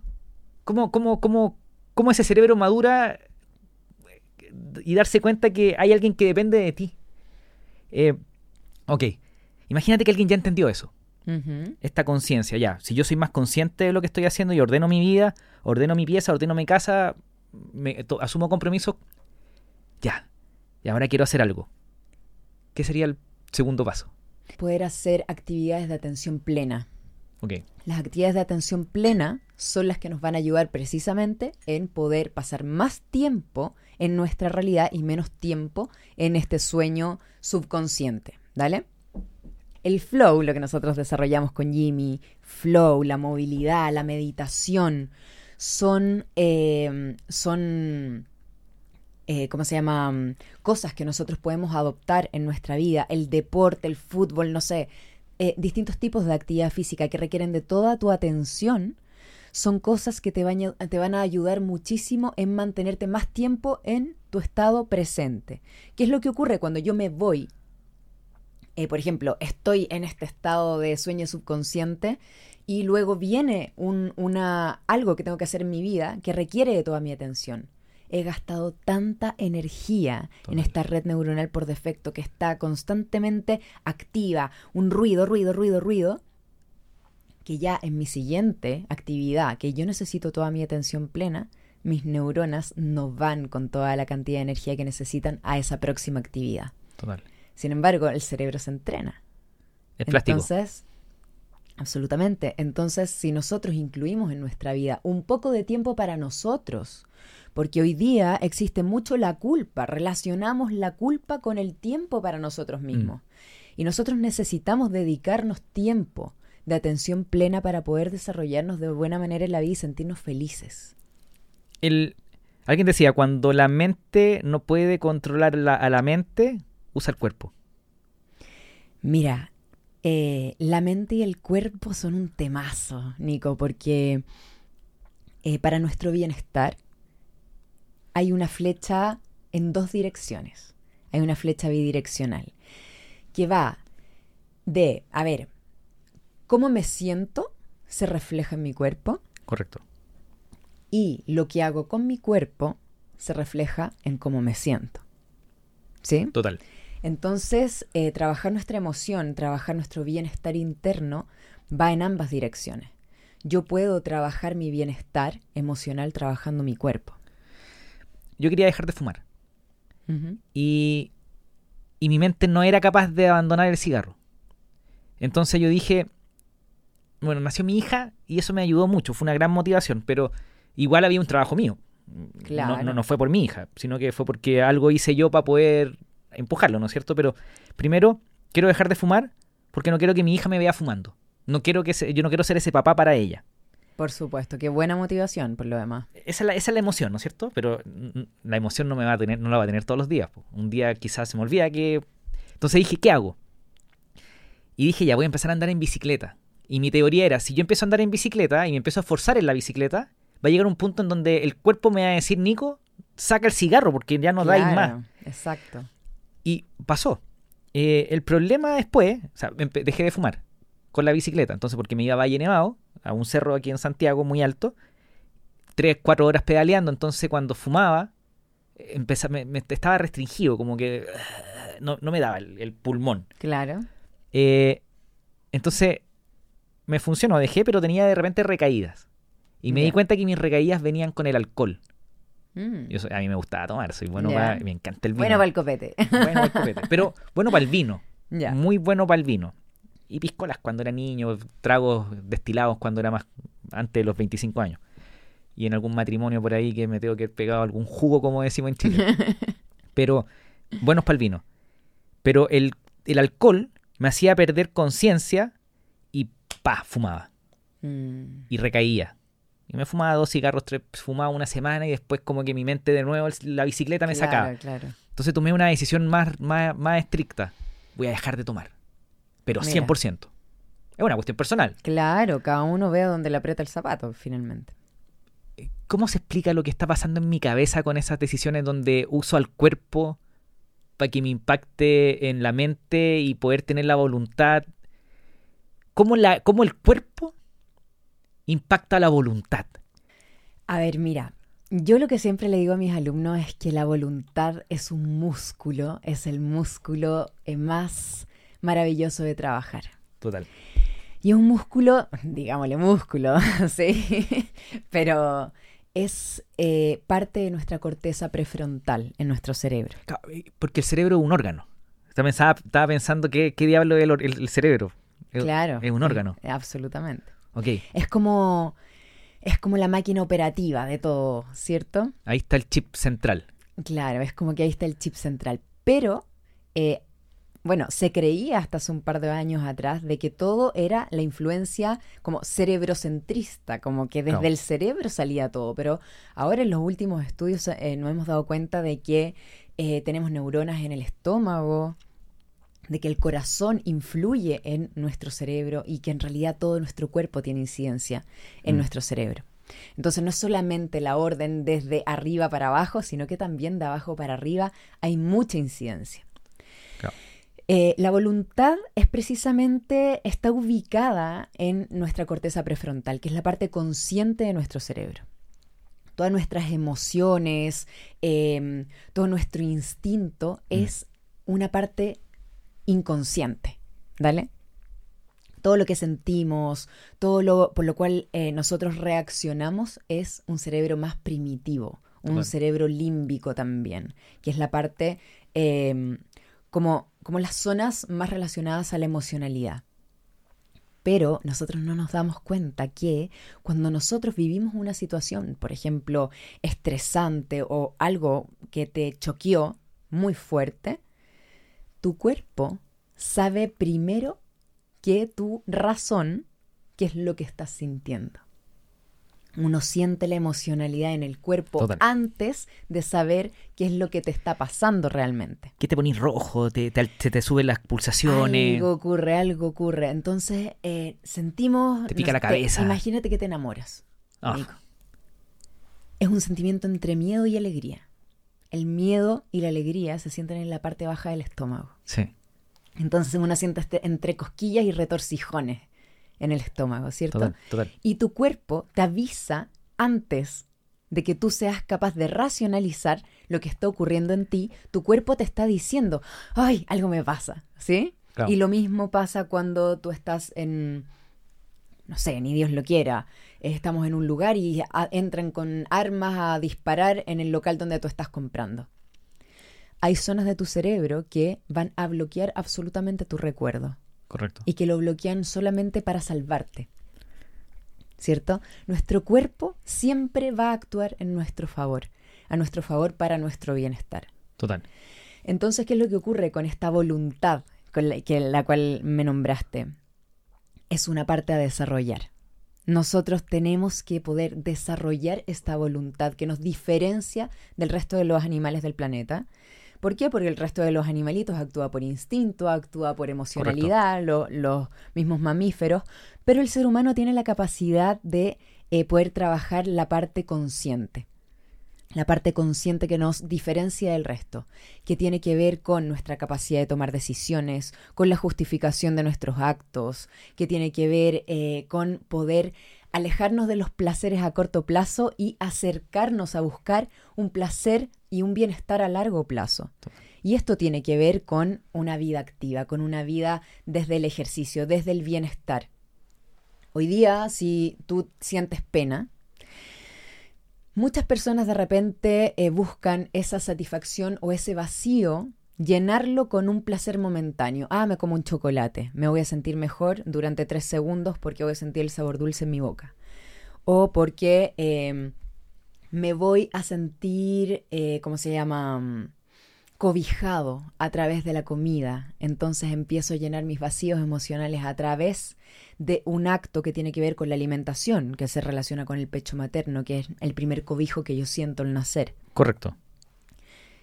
¿Cómo, cómo, cómo, cómo ese cerebro madura y darse cuenta que hay alguien que depende de ti? Eh, ok, imagínate que alguien ya entendió eso, esta conciencia, ya. Si yo soy más consciente de lo que estoy haciendo y ordeno mi vida, ordeno mi pieza, ordeno mi casa, me, to- asumo compromisos, ya. Y ahora quiero hacer algo. ¿Qué sería el segundo paso? Poder hacer actividades de atención plena. Ok. Las actividades de atención plena son las que nos van a ayudar precisamente en poder pasar más tiempo en nuestra realidad y menos tiempo en este sueño subconsciente. ¿Dale? El flow, lo que nosotros desarrollamos con Jimmy, flow, la movilidad, la meditación, son, eh, son eh, ¿cómo se llama? Cosas que nosotros podemos adoptar en nuestra vida, el deporte, el fútbol, no sé, eh, distintos tipos de actividad física que requieren de toda tu atención, son cosas que te van, a, te van a ayudar muchísimo en mantenerte más tiempo en tu estado presente. ¿Qué es lo que ocurre cuando yo me voy? Eh, por ejemplo, estoy en este estado de sueño subconsciente y luego viene un, una, algo que tengo que hacer en mi vida que requiere de toda mi atención. He gastado tanta energía en esta red neuronal por defecto que está constantemente activa, un ruido, ruido, ruido, ruido, que ya en mi siguiente actividad, que yo necesito toda mi atención plena, mis neuronas no van con toda la cantidad de energía que necesitan a esa próxima actividad. Total. Sin embargo, el cerebro se entrena. Es plástico. Entonces, absolutamente. Entonces, si nosotros incluimos en nuestra vida un poco de tiempo para nosotros, porque hoy día existe mucho la culpa, relacionamos la culpa con el tiempo para nosotros mismos. Y nosotros necesitamos dedicarnos tiempo de atención plena para poder desarrollarnos de buena manera en la vida y sentirnos felices. El, alguien decía, cuando la mente no puede controlar la- a la mente, usa el cuerpo. Mira, eh, la mente y el cuerpo son un temazo, Nico, porque eh, para nuestro bienestar hay una flecha en dos direcciones. Hay una flecha bidireccional que va de, a ver, cómo me siento se refleja en mi cuerpo Correcto. y lo que hago con mi cuerpo se refleja en cómo me siento. ¿Sí? Total. Entonces, eh, trabajar nuestra emoción, trabajar nuestro bienestar interno va en ambas direcciones. Yo puedo trabajar mi bienestar emocional trabajando mi cuerpo. Yo quería dejar de fumar. Y, y mi mente no era capaz de abandonar el cigarro. Entonces yo dije, bueno, nació mi hija y eso me ayudó mucho, fue una gran motivación, pero igual había un trabajo mío. No- Claro. No, no fue por mi hija, sino que fue porque algo hice yo para poder empujarlo, ¿no es cierto? Pero primero, quiero dejar de fumar porque no quiero que mi hija me vea fumando. No quiero que se- yo no quiero ser ese papá para ella. Por supuesto, qué buena motivación por lo demás. Esa es, la, esa es la emoción, ¿no es cierto? Pero la emoción no me va a tener, no la va a tener todos los días. po. Un día quizás se me olvida que. Entonces dije, ¿qué hago? Y dije, ya voy a empezar a andar en bicicleta. Y mi teoría era, si yo empiezo a andar en bicicleta y me empiezo a esforzar en la bicicleta, va a llegar un punto en donde el cuerpo me va a decir, Nico, saca el cigarro porque ya no dais más. Claro, Exacto. Y pasó. Eh, el problema después, o sea, dejé de fumar con la bicicleta. Entonces, porque me iba a Valle Nevado, a un cerro aquí en Santiago muy alto, tres, cuatro horas pedaleando. Entonces, cuando fumaba, empeza- me, me- estaba restringido, como que no, no me daba el, el pulmón. Claro. Eh, entonces, me funcionó, dejé, pero tenía de repente recaídas. Y me di cuenta que mis recaídas venían con el alcohol. Mm. Yo soy- a mí me gustaba tomar, soy bueno para, me encanta el vino. Bueno para el copete. Bueno para el copete, pero bueno para el vino. Muy bueno para el vino. Y piscolas cuando era niño, tragos destilados cuando era más antes de los 25 años. Y en algún matrimonio por ahí que me tengo que haber pegado algún jugo, como decimos en Chile. Pero buenos para el vino. Pero el, el alcohol me hacía perder conciencia y pa, fumaba. Mm. Y recaía. Y me fumaba dos cigarros, tres, fumaba una semana y después como que mi mente de nuevo, la bicicleta me sacaba. Claro. Entonces tomé una decisión más, más, más estricta. Voy a dejar de tomar. Pero Mira. 100%. Es una cuestión personal. Claro, cada uno ve dónde le aprieta el zapato, finalmente. ¿Cómo se explica lo que está pasando en mi cabeza con esas decisiones donde uso al cuerpo para que me impacte en la mente y poder tener la voluntad? ¿Cómo, la, cómo el cuerpo impacta la voluntad? A ver, mira, yo lo que siempre le digo a mis alumnos es que la voluntad es un músculo, es el músculo eh, más maravilloso de trabajar. Total. Y es un músculo, digámosle músculo, sí, pero es eh, parte de nuestra corteza prefrontal en nuestro cerebro. Porque el cerebro es un órgano. Estaba pensando qué, qué diablo es el, el- el cerebro. Claro. Es un órgano. Eh, absolutamente. Ok. Es como, es como la máquina operativa de todo, ¿cierto? Ahí está el chip central. Claro, es como que ahí está el chip central. Pero, eh, bueno, se creía hasta hace un par de años atrás de que todo era la influencia como cerebrocentrista, como que desde el cerebro salía todo. Pero ahora en los últimos estudios eh, nos hemos dado cuenta de que eh, tenemos neuronas en el estómago, de que el corazón influye en nuestro cerebro y que en realidad todo nuestro cuerpo tiene incidencia en Mm. nuestro cerebro. Entonces no es solamente la orden desde arriba para abajo, sino que también de abajo para arriba hay mucha incidencia. Claro. Eh, la voluntad es precisamente, está ubicada en nuestra corteza prefrontal, que es la parte consciente de nuestro cerebro. Todas nuestras emociones, em, todo nuestro instinto es una parte inconsciente, ¿vale? Todo lo que sentimos, todo lo por lo cual eh, nosotros reaccionamos es un cerebro más primitivo, un cerebro límbico también, que es la parte em, como, como las zonas más relacionadas a la emocionalidad. Pero nosotros no nos damos cuenta que cuando nosotros vivimos una situación, por ejemplo, estresante o algo que te choqueó muy fuerte, tu cuerpo sabe primero que tu razón qué es lo que estás sintiendo. Uno siente la emocionalidad en el cuerpo Total. antes de saber qué es lo que te está pasando realmente. ¿Qué te ponís rojo? ¿Te, te, te suben las pulsaciones? Algo ocurre, algo ocurre. Entonces eh, sentimos... Te pica no la cabeza. imagínate que te enamoras. Ah. Es un sentimiento entre miedo y alegría. El miedo y la alegría se sienten en la parte baja del estómago. sí, Entonces uno siente este- entre cosquillas y retorcijones en el estómago, ¿cierto? total, total. Y tu cuerpo te avisa antes de que tú seas capaz de racionalizar lo que está ocurriendo en ti, tu cuerpo te está diciendo, ay, algo me pasa, ¿sí? Claro. Y lo mismo pasa cuando tú estás en, no sé, ni Dios lo quiera, estamos en un lugar y a- entran con armas a disparar en el local donde tú estás comprando. Hay zonas de tu cerebro que van a bloquear absolutamente tu recuerdo Correcto. y que lo bloquean solamente para salvarte. ¿Cierto? Nuestro cuerpo siempre va a actuar en nuestro favor, a nuestro favor para nuestro bienestar. Total. Entonces, ¿qué es lo que ocurre con esta voluntad con la, que, la cual me nombraste? Es una parte a desarrollar. Nosotros tenemos que poder desarrollar esta voluntad que nos diferencia del resto de los animales del planeta. ¿Por qué? Porque el resto de los animalitos actúa por instinto, actúa por emocionalidad, lo- los mismos mamíferos, pero el ser humano tiene la capacidad de eh, poder trabajar la parte consciente la parte consciente que nos diferencia del resto, que tiene que ver con nuestra capacidad de tomar decisiones, con la justificación de nuestros actos, que tiene que ver eh, con poder alejarnos de los placeres a corto plazo y acercarnos a buscar un placer y un bienestar a largo plazo. Y esto tiene que ver con una vida activa, con una vida desde el ejercicio, desde el bienestar. Hoy día, si tú sientes pena, Muchas personas de repente eh, buscan esa satisfacción o ese vacío, llenarlo con un placer momentáneo. Ah, me como un chocolate, me voy a sentir mejor durante tres segundos porque voy a sentir el sabor dulce en mi boca. O porque eh, me voy a sentir, eh, ¿cómo se llama? Mm, cobijado a través de la comida. Entonces empiezo a llenar mis vacíos emocionales a través de un acto que tiene que ver con la alimentación, que se relaciona con el pecho materno, que es el primer cobijo que yo siento al nacer. Correcto.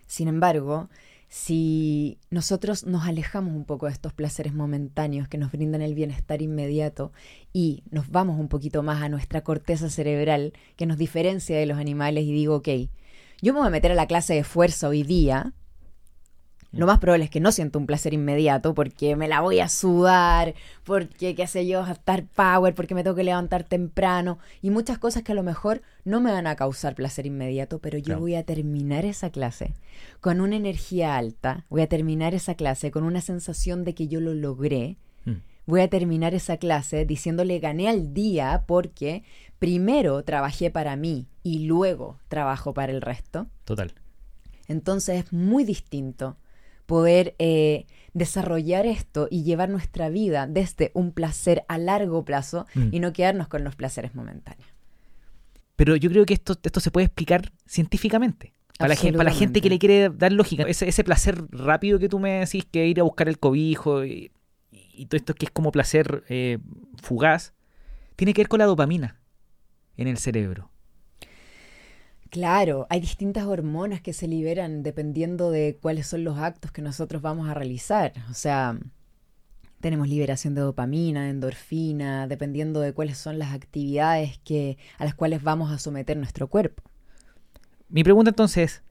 Sin embargo, si nosotros nos alejamos un poco de estos placeres momentáneos que nos brindan el bienestar inmediato y nos vamos un poquito más a nuestra corteza cerebral que nos diferencia de los animales y digo, ok, yo me voy a meter a la clase de fuerza hoy día, lo más probable es que no siento un placer inmediato porque me la voy a sudar, porque, qué sé yo, estar power, porque me tengo que levantar temprano y muchas cosas que a lo mejor no me van a causar placer inmediato, pero yo Claro. voy a terminar esa clase con una energía alta, voy a terminar esa clase con una sensación de que yo lo logré, Mm. voy a terminar esa clase diciéndole gané al día porque primero trabajé para mí y luego trabajo para el resto. Total. Entonces es muy distinto poder eh, desarrollar esto y llevar nuestra vida desde un placer a largo plazo Mm. y no quedarnos con los placeres momentáneos. Pero yo creo que esto, esto se puede explicar científicamente. Para la, gen- para la gente que le quiere dar lógica. Ese, ese placer rápido que tú me decís, que ir a buscar el cobijo y, y todo esto que es como placer eh, fugaz, tiene que ver con la dopamina en el cerebro. Claro, hay distintas hormonas que se liberan dependiendo de cuáles son los actos que nosotros vamos a realizar. O sea, tenemos liberación de dopamina, de endorfina, dependiendo de cuáles son las actividades que, a las cuales vamos a someter nuestro cuerpo. Mi pregunta entonces es,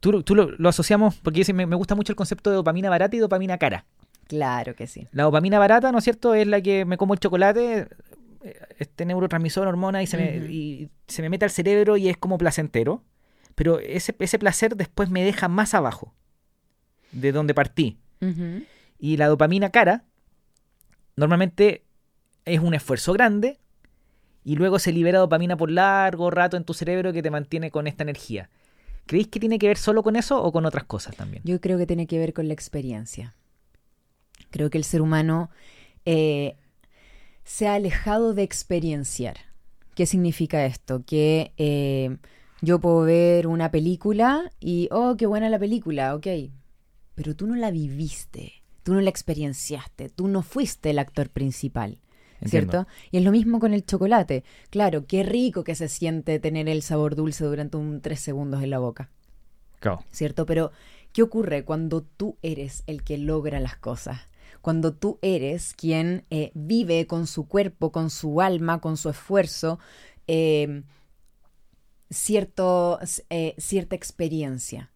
tú, tú lo, asociamos, porque me, me gusta mucho el concepto de dopamina barata y dopamina cara. Claro que sí. La dopamina barata, ¿no es cierto? Es la que me como el chocolate, este neurotransmisor, hormona, y se, me, y se me mete al cerebro y es como placentero. Pero ese, ese placer después me deja más abajo de donde partí. Y la dopamina cara normalmente es un esfuerzo grande y luego se libera dopamina por largo rato en tu cerebro que te mantiene con esta energía. ¿Creéis que tiene que ver solo con eso o con otras cosas también? Yo creo que tiene que ver con la experiencia. Creo que el ser humano eh, se ha alejado de experienciar. ¿Qué significa esto? Que eh, yo puedo ver una película y, oh, qué buena la película, ok, pero tú no la viviste tú no la experienciaste, tú no fuiste el actor principal. ¿Cierto? Y es lo mismo con el chocolate. Claro, qué rico que se siente tener el sabor dulce durante un tres segundos en la boca. Claro. ¿Cierto? Pero, ¿qué ocurre cuando tú eres el que logra las cosas? Cuando tú eres quien eh, vive con su cuerpo, con su alma, con su esfuerzo, eh, cierto, eh, cierta experiencia.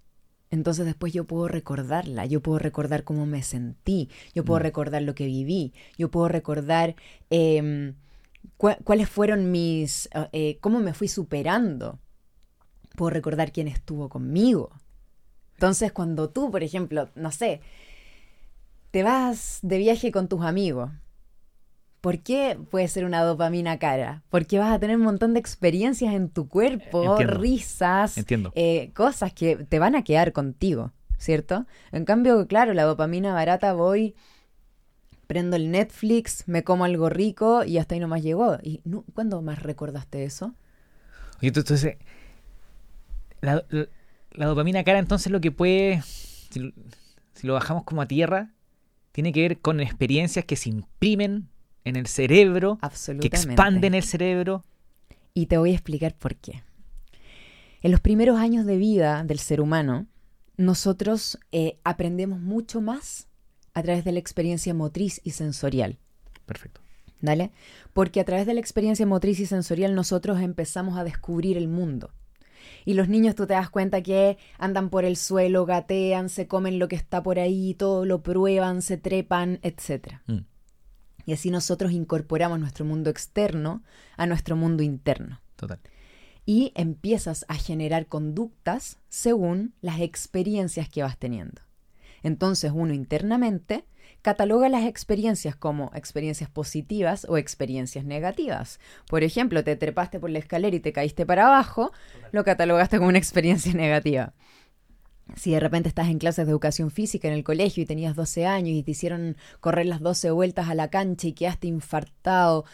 Entonces después yo puedo recordarla, yo puedo recordar cómo me sentí, yo puedo mm. recordar lo que viví, yo puedo recordar em, cuáles fueron mis, eh, cómo me fui superando, puedo recordar quién estuvo conmigo. Entonces cuando tú, por ejemplo, no sé, te vas de viaje con tus amigos ¿Por qué puede ser una dopamina cara? Porque vas a tener un montón de experiencias en tu cuerpo, risas, eh, cosas que te van a quedar contigo, ¿cierto? En cambio, claro, la dopamina barata voy, prendo el Netflix, me como algo rico y hasta ahí nomás llegó. ¿Y cuándo más recordaste eso? Oye, entonces, la, dopamina cara entonces lo que puede, si, si lo bajamos como a tierra, tiene que ver con experiencias que se imprimen en el cerebro, que expanden el cerebro. Y te voy a explicar por qué. En los primeros años de vida del ser humano, nosotros eh, aprendemos mucho más a través de la experiencia motriz y sensorial. Perfecto. ¿Dale? Porque a través de la experiencia motriz y sensorial nosotros empezamos a descubrir el mundo. Y los niños tú te das cuenta que andan por el suelo, gatean, se comen lo que está por ahí, todo lo prueban, se trepan, etc. Y así nosotros incorporamos nuestro mundo externo a nuestro mundo interno. Total. Y empiezas a generar conductas según las experiencias que vas teniendo. Entonces uno internamente cataloga las experiencias como experiencias positivas o experiencias negativas. Por ejemplo, te trepaste por la escalera y te caíste para abajo, lo catalogaste como una experiencia negativa si de repente estás en clases de educación física en el colegio y tenías 12 años y te hicieron correr las 12 vueltas a la cancha y quedaste infartado,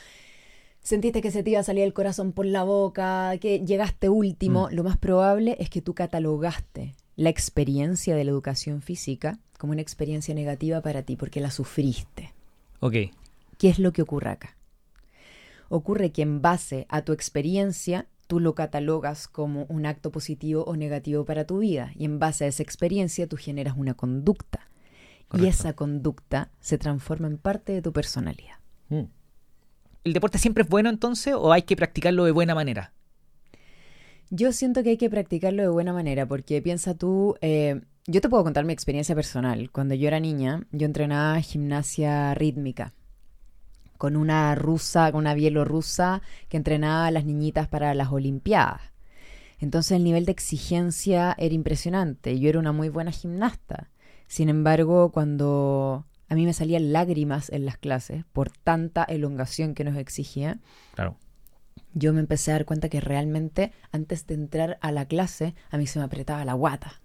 sentiste que se te iba a salir el corazón por la boca, que llegaste último, mm. lo más probable es que tú catalogaste la experiencia de la educación física como una experiencia negativa para ti porque la sufriste. Ok. ¿Qué es lo que ocurre acá? Ocurre que en base a tu experiencia tú lo catalogas como un acto positivo o negativo para tu vida y en base a esa experiencia tú generas una conducta y esa conducta se transforma en parte de tu personalidad. Mm. ¿El deporte siempre es bueno entonces o hay que practicarlo de buena manera? Yo siento que hay que practicarlo de buena manera porque piensa tú, eh, yo te puedo contar mi experiencia personal. Cuando yo era niña, yo entrenaba gimnasia rítmica con una rusa, con una bielorrusa que entrenaba a las niñitas para las Olimpiadas. Entonces el nivel de exigencia era impresionante. Yo era una muy buena gimnasta. Sin embargo, cuando a mí me salían lágrimas en las clases por tanta elongación que nos exigía, claro. Yo me empecé a dar cuenta que realmente antes de entrar a la clase a mí se me apretaba la guata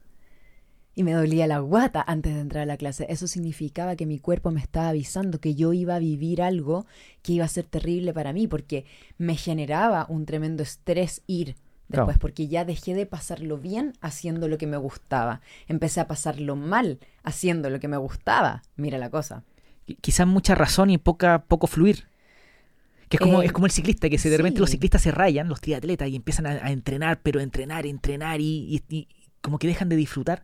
y me dolía la guata antes de entrar a la clase. Eso significaba que mi cuerpo me estaba avisando que yo iba a vivir algo que iba a ser terrible para mí, porque me generaba un tremendo estrés ir después, porque ya dejé de pasarlo bien haciendo lo que me gustaba. Empecé a pasarlo mal haciendo lo que me gustaba. Mira la cosa. Quizás mucha razón y poca, poco fluir. Que es como, Eh, es como el ciclista, que se, de repente los ciclistas se rayan, los triatletas, y empiezan a, a entrenar, pero entrenar, entrenar, y, y- y como que dejan de disfrutar.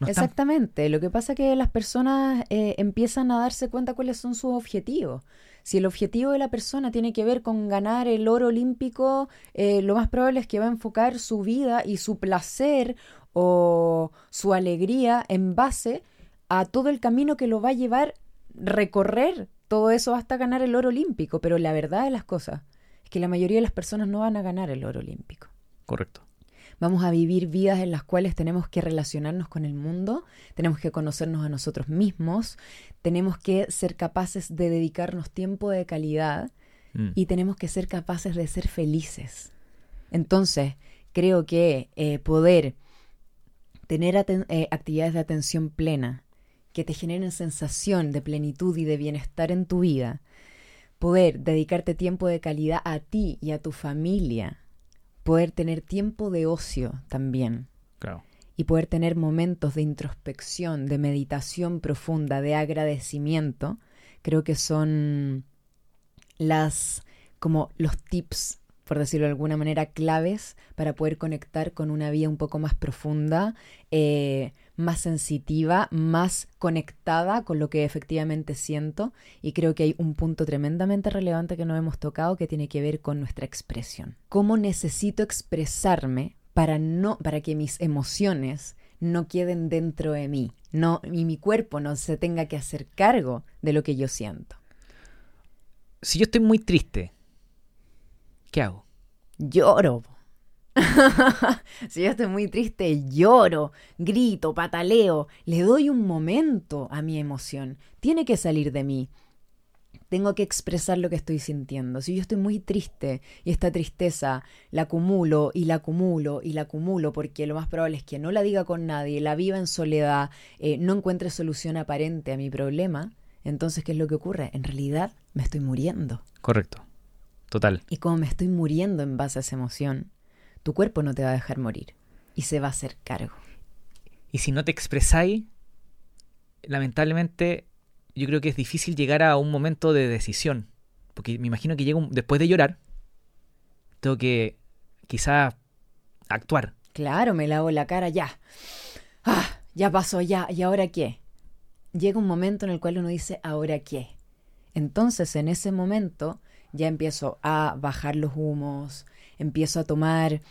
No están- Exactamente. Lo que pasa es que las personas eh, empiezan a darse cuenta cuáles son sus objetivos. Si el objetivo de la persona tiene que ver con ganar el oro olímpico, eh, lo más probable es que va a enfocar su vida y su placer o su alegría en base a todo el camino que lo va a llevar recorrer todo eso hasta ganar el oro olímpico. Pero la verdad de las cosas es que la mayoría de las personas no van a ganar el oro olímpico. Correcto. Vamos a vivir vidas en las cuales tenemos que relacionarnos con el mundo, tenemos que conocernos a nosotros mismos, tenemos que ser capaces de dedicarnos tiempo de calidad Mm. y tenemos que ser capaces de ser felices. Entonces, creo que eh, poder tener eh, actividades de atención plena que te generen sensación de plenitud y de bienestar en tu vida, poder dedicarte tiempo de calidad a ti y a tu familia, poder tener tiempo de ocio también Claro. y poder tener momentos de introspección, de meditación profunda, de agradecimiento, creo que son las como los tips, por decirlo de alguna manera, claves para poder conectar con una vida un poco más profunda, eh, más sensitiva, más conectada con lo que efectivamente siento. Y creo que hay un punto tremendamente relevante que no hemos tocado que tiene que ver con nuestra expresión. ¿Cómo necesito expresarme para no, para que mis emociones no queden dentro de mí, no, y mi cuerpo no se tenga que hacer cargo de lo que yo siento? Si yo estoy muy triste, ¿qué hago? Lloro. si yo estoy muy triste, lloro, grito, pataleo, le doy un momento a mi emoción. Tiene que salir de mí. Tengo que expresar lo que estoy sintiendo. Si yo estoy muy triste y esta tristeza la acumulo y la acumulo y la acumulo porque lo más probable es que no la diga con nadie, la viva en soledad, eh, no encuentre solución aparente a mi problema, entonces ¿qué es lo que ocurre? En realidad me estoy muriendo. Correcto. Total. Y como me estoy muriendo en base a esa emoción, tu cuerpo no te va a dejar morir y se va a hacer cargo. Y si no te expresáis, lamentablemente yo creo que es difícil llegar a un momento de decisión. Porque me imagino que llega un- después de llorar, tengo que quizá actuar. Claro, me lavo la cara ya. Ah, ya pasó, ya. ¿Y ahora qué? Llega un momento en el cual uno dice, ¿ahora qué? Entonces, en ese momento, ya empiezo a bajar los humos, empiezo a tomar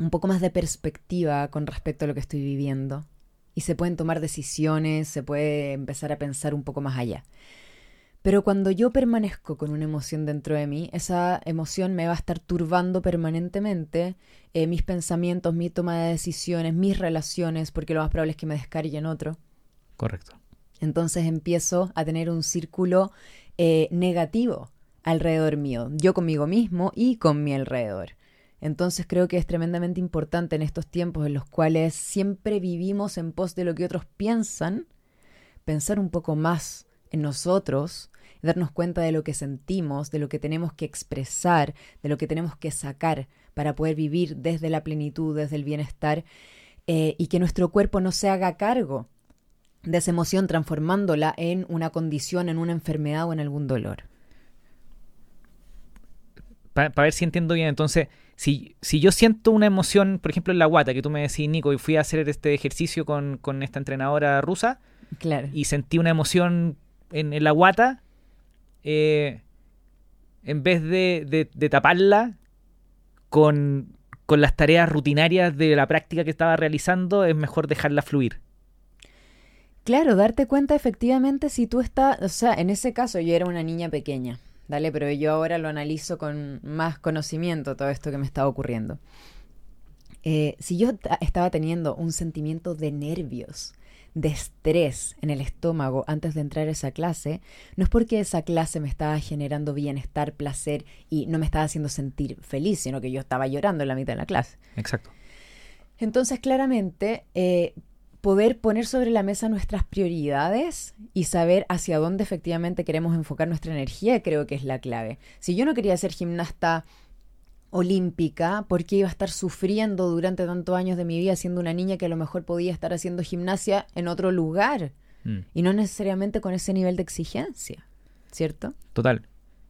un poco más de perspectiva con respecto a lo que estoy viviendo. Y se pueden tomar decisiones, se puede empezar a pensar un poco más allá. Pero cuando yo permanezco con una emoción dentro de mí, esa emoción me va a estar turbando permanentemente eh, mis pensamientos, mi toma de decisiones, mis relaciones, porque lo más probable es que me descargue en otro. Correcto. Entonces empiezo a tener un círculo eh, negativo alrededor mío, yo conmigo mismo y con mi alrededor. Entonces creo que es tremendamente importante en estos tiempos en los cuales siempre vivimos en pos de lo que otros piensan, pensar un poco más en nosotros, darnos cuenta de lo que sentimos, de lo que tenemos que expresar, de lo que tenemos que sacar para poder vivir desde la plenitud, desde el bienestar, eh, y que nuestro cuerpo no se haga cargo de esa emoción transformándola en una condición, en una enfermedad o en algún dolor. Para ver si entiendo bien, entonces, si, si yo siento una emoción, por ejemplo, en la guata, que tú me decís, Nico, y fui a hacer este ejercicio con, con esta entrenadora rusa, Claro. y sentí una emoción en, en la guata, eh, en vez de, de- de taparla con, con las tareas rutinarias de la práctica que estaba realizando, es mejor dejarla fluir. Claro, darte cuenta efectivamente si tú estás, o sea, en ese caso yo era una niña pequeña, ¿dale? Pero yo ahora lo analizo con más conocimiento todo esto que me estaba ocurriendo. Eh, si yo ta- estaba teniendo un sentimiento de nervios, de estrés en el estómago antes de entrar a esa clase, no es porque esa clase me estaba generando bienestar, placer y no me estaba haciendo sentir feliz, sino que yo estaba llorando en la mitad de la clase. Exacto. Entonces, claramente, eh, poder poner sobre la mesa nuestras prioridades y saber hacia dónde efectivamente queremos enfocar nuestra energía, creo que es la clave. Si yo no quería ser gimnasta olímpica, ¿por qué iba a estar sufriendo durante tantos años de mi vida siendo una niña que a lo mejor podía estar haciendo gimnasia en otro lugar? Mm, Y no necesariamente con ese nivel de exigencia, ¿cierto? total.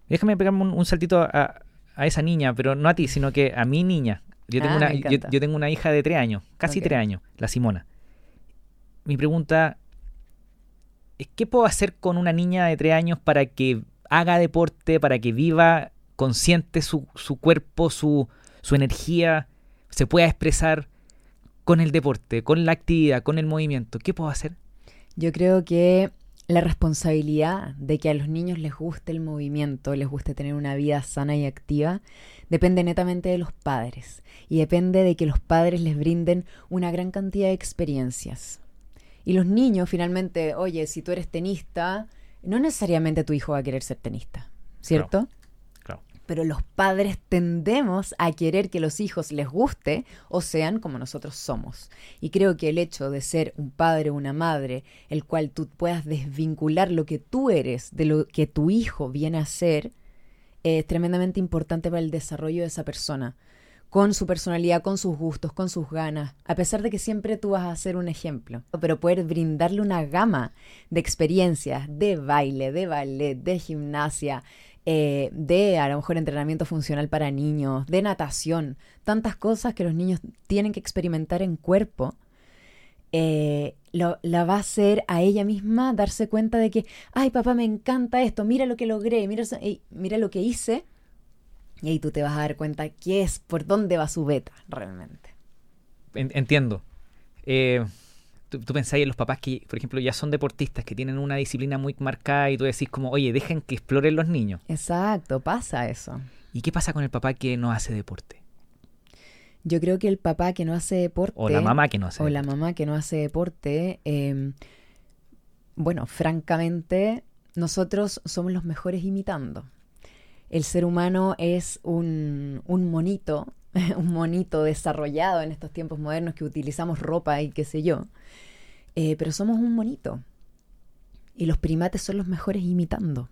Déjame pegarme un, saltito a, esa niña, pero no a ti, sino que a mi niña. Yo tengo, ah, una, yo, tengo una hija de tres años, casi tres años, la Simona. Mi pregunta es, ¿qué puedo hacer con una niña de tres años para que haga deporte, para que viva consciente su, su cuerpo, su, su energía, se pueda expresar con el deporte, con la actividad, con el movimiento? ¿Qué puedo hacer? Yo creo que la responsabilidad de que a los niños les guste el movimiento, les guste tener una vida sana y activa, depende netamente de los padres y depende de que los padres les brinden una gran cantidad de experiencias. Y los niños finalmente, oye, si tú eres tenista, no necesariamente tu hijo va a querer ser tenista, ¿cierto? pero los padres tendemos a querer que los hijos les guste o sean como nosotros somos. Y creo que el hecho de ser un padre o una madre, el cual tú puedas desvincular lo que tú eres de lo que tu hijo viene a ser, es tremendamente importante para el desarrollo de esa persona, con su personalidad, con sus gustos, con sus ganas, a pesar de que siempre tú vas a ser un ejemplo, pero poder brindarle una gama de experiencias de baile, de ballet, de gimnasia, eh, de a lo mejor entrenamiento funcional para niños, de natación, tantas cosas que los niños tienen que experimentar en cuerpo, eh, la va a hacer a ella misma darse cuenta de que, ay papá, me encanta esto, mira lo que logré, mira, mira lo que hice. Y ahí tú te vas a dar cuenta qué es, por dónde va su beta realmente. Entiendo. Eh, tú, pensáis en los papás que, por ejemplo, ya son deportistas, que tienen una disciplina muy marcada y tú decís como, oye, dejen que exploren los niños. Exacto, pasa eso. ¿Y qué pasa con el papá que no hace deporte? Yo creo que el papá que no hace deporte... O la mamá que no hace O la mamá que no hace deporte, em, bueno, francamente, nosotros somos los mejores imitando. El ser humano es un, un monito un monito desarrollado en estos tiempos modernos que utilizamos ropa y qué sé yo. Eh, pero somos un monito. Y los primates son los mejores imitando.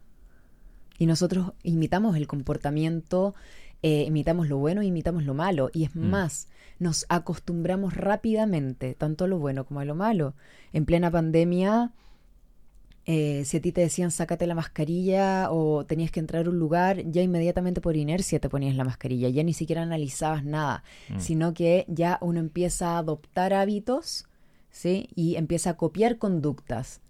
Y nosotros imitamos el comportamiento, eh, imitamos lo bueno, imitamos lo malo. Y es mm. más, nos acostumbramos rápidamente, tanto a lo bueno como a lo malo. En plena pandemia, eh, si a ti te decían sácate la mascarilla o tenías que entrar a un lugar, ya inmediatamente por inercia te ponías la mascarilla, ya ni siquiera analizabas nada, mm. sino que ya uno empieza a adoptar hábitos, ¿sí? Y empieza a copiar conductas.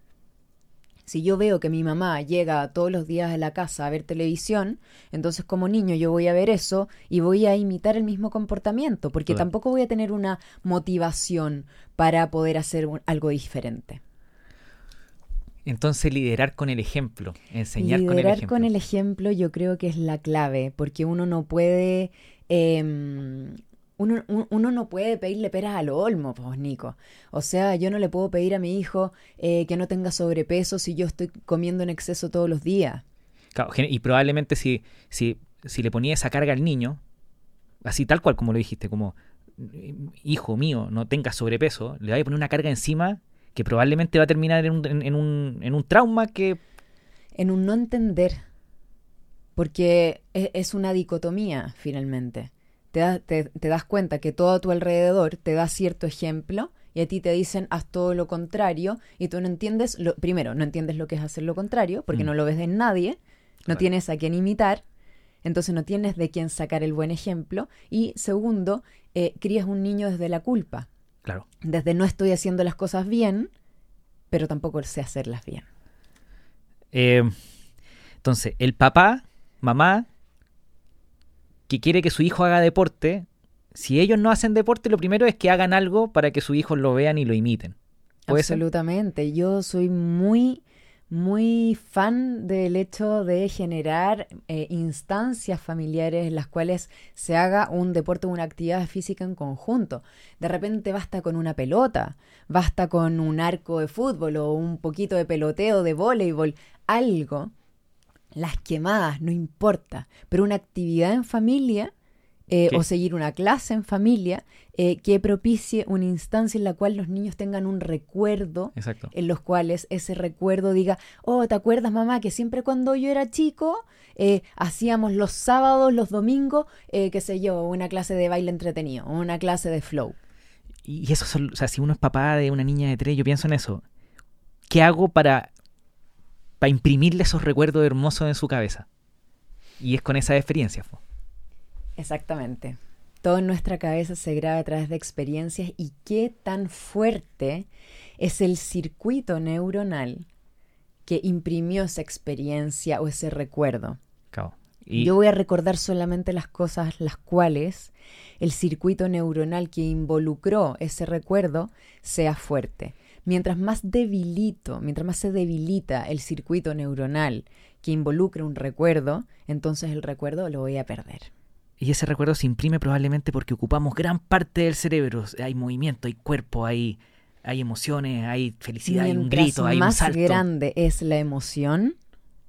Si yo veo que mi mamá llega todos los días a la casa a ver televisión, entonces como niño yo voy a ver eso y voy a imitar el mismo comportamiento, porque tampoco voy a tener una motivación para poder hacer algo diferente. Entonces liderar con el ejemplo, enseñar con el ejemplo. Liderar con el ejemplo yo creo que es la clave, porque uno no puede... Em, uno, no puede pedirle peras al olmo, pues, Nico. O sea, yo no le puedo pedir a mi hijo eh, que no tenga sobrepeso si yo estoy comiendo en exceso todos los días. Claro, y probablemente si, si, si le ponía esa carga al niño, así tal cual como lo dijiste, como hijo mío, no tenga sobrepeso, le voy a poner una carga encima que probablemente va a terminar en un, en, un, en un trauma que... En un no entender, porque e, es, una dicotomía finalmente. Te, te, das cuenta que todo a tu alrededor te da cierto ejemplo y a ti te dicen haz todo lo contrario y tú no entiendes, lo, primero, no entiendes lo que es hacer lo contrario porque mm. no lo ves de nadie, no tienes a quién imitar, entonces no tienes de quién sacar el buen ejemplo y segundo, eh, crías un niño desde la culpa. Claro. Desde no estoy haciendo las cosas bien, pero tampoco sé hacerlas bien. Eh, entonces, el papá, mamá, que quiere que su hijo haga deporte, si ellos no hacen deporte, lo primero es que hagan algo para que sus hijos lo vean y lo imiten. Absolutamente. Yo soy muy muy fan del hecho de generar eh, instancias familiares en las cuales se haga un deporte o una actividad física en conjunto. De repente basta con una pelota, basta con un arco de fútbol o un poquito de peloteo de voleibol, algo. Las quemadas, no importa, pero una actividad en familia eh, o seguir una clase en familia eh, que propicie una instancia en la cual los niños tengan un recuerdo, en los cuales ese recuerdo diga, oh, ¿te acuerdas mamá que siempre cuando yo era chico eh, hacíamos los sábados, los domingos, qué sé yo, una clase de baile entretenido, una clase de flow? Y eso, o sea, si uno es papá de una niña de tres, yo pienso en eso. ¿Qué hago para, para imprimirle esos recuerdos hermosos en su cabeza? Y es con esas experiencias. Exactamente. Todo en nuestra cabeza se graba a través de experiencias y qué tan fuerte es el circuito neuronal que imprimió esa experiencia o ese recuerdo. Yo voy a recordar solamente las cosas las cuales el circuito neuronal que involucró ese recuerdo sea fuerte. Mientras más debilito, mientras más se debilita el circuito neuronal que involucra un recuerdo, entonces el recuerdo lo voy a perder. Y ese recuerdo se imprime probablemente porque ocupamos gran parte del cerebro. Hay movimiento, hay cuerpo, hay, hay emociones, hay felicidad, hay un grito, hay un salto. más grande es la emoción,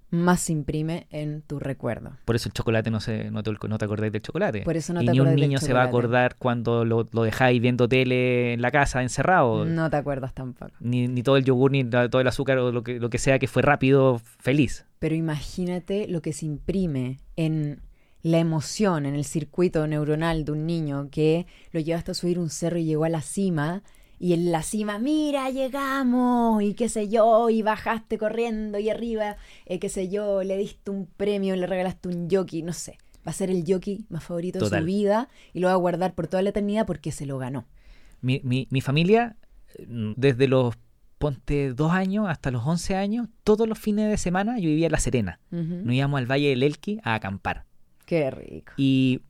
más se imprime en tu recuerdo. Por eso el chocolate no, se, no, te, no te acordáis del chocolate. Por eso no y ni un niño se va a acordar cuando lo, lo, dejáis viendo tele en la casa, encerrado. No te acuerdas tampoco. Ni, ni todo el yogur, ni todo el azúcar o lo que, lo que sea que fue rápido, feliz. Pero imagínate lo que se imprime en la emoción en el circuito neuronal de un niño que lo lleva hasta subir un cerro y llegó a la cima y en la cima, mira, llegamos y qué sé yo, y bajaste corriendo y arriba, eh, qué sé yo, le diste un premio, le regalaste un jockey, no sé, va a ser el jockey más favorito de su vida y lo va a guardar por toda la eternidad porque se lo ganó. Mi, mi, mi familia, desde los ponte dos años hasta los once años, todos los fines de semana yo vivía en La Serena. Nos íbamos al Valle del Elqui a acampar. Qué rico. Y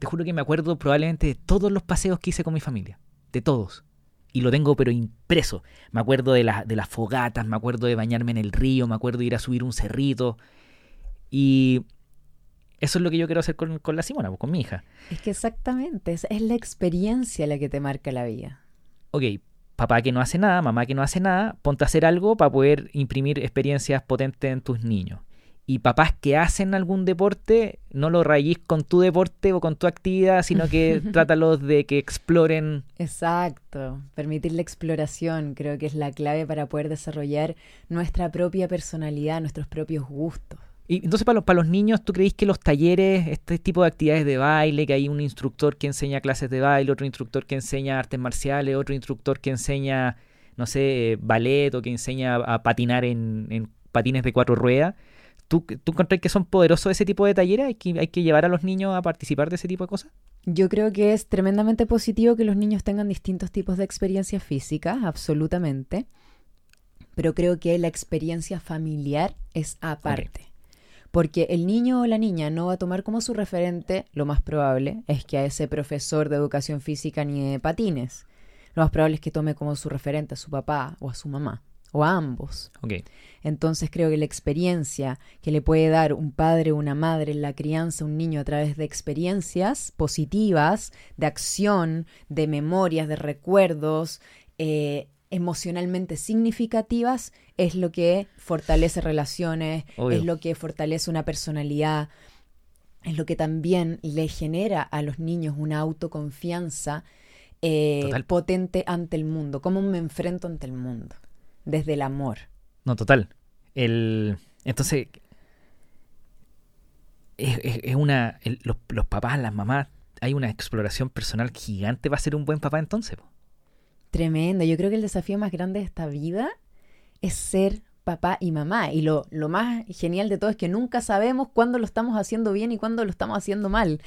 te juro que me acuerdo probablemente de todos los paseos que hice con mi familia. De todos. Y lo tengo pero impreso. Me acuerdo de, de las fogatas, me acuerdo de bañarme en el río, me acuerdo de ir a subir un cerrito. Y eso es lo que yo quiero hacer con, la Simona, pues, con mi hija. Es que exactamente, es, es la experiencia la que te marca la vida. Ok, papá que no hace nada, mamá que no hace nada, ponte a hacer algo para poder imprimir experiencias potentes en tus niños y papás que hacen algún deporte, no lo rayís con tu deporte o con tu actividad, sino que trátalos de que exploren. Exacto, permitir la exploración creo que es la clave para poder desarrollar nuestra propia personalidad, nuestros propios gustos. Y entonces para los, para los niños, ¿tú creéis que los talleres, este tipo de actividades de baile, que hay un instructor que enseña clases de baile, otro instructor que enseña artes marciales, otro instructor que enseña, no sé, ballet o que enseña a patinar en, en patines de cuatro ruedas? ¿Tú, ¿Tú encontrás que son poderosos ese tipo de talleres? ¿Hay que, ¿Hay que llevar a los niños a participar de ese tipo de cosas? Yo creo que es tremendamente positivo que los niños tengan distintos tipos de experiencias físicas, absolutamente. Pero creo que la experiencia familiar es aparte. Porque el niño o la niña no va a tomar como su referente, lo más probable es que a ese profesor de educación física ni de patines. Lo más probable es que tome como su referente a su papá o a su mamá o a ambos. Entonces creo que la experiencia que le puede dar un padre o una madre en la crianza a un niño a través de experiencias positivas, de acción, de memorias, de recuerdos, eh, emocionalmente significativas, es lo que fortalece relaciones, es lo que fortalece una personalidad, es lo que también le genera a los niños una autoconfianza eh, potente ante el mundo, cómo me enfrento ante el mundo desde el amor. No, total. El, entonces, es, una. los, papás, las mamás, hay una exploración personal gigante. ¿Va a ser un buen papá entonces? Tremendo. Yo creo que el desafío más grande de esta vida es ser papá y mamá. Y lo, lo, más genial de todo es que nunca sabemos cuándo lo estamos haciendo bien y cuándo lo estamos haciendo mal.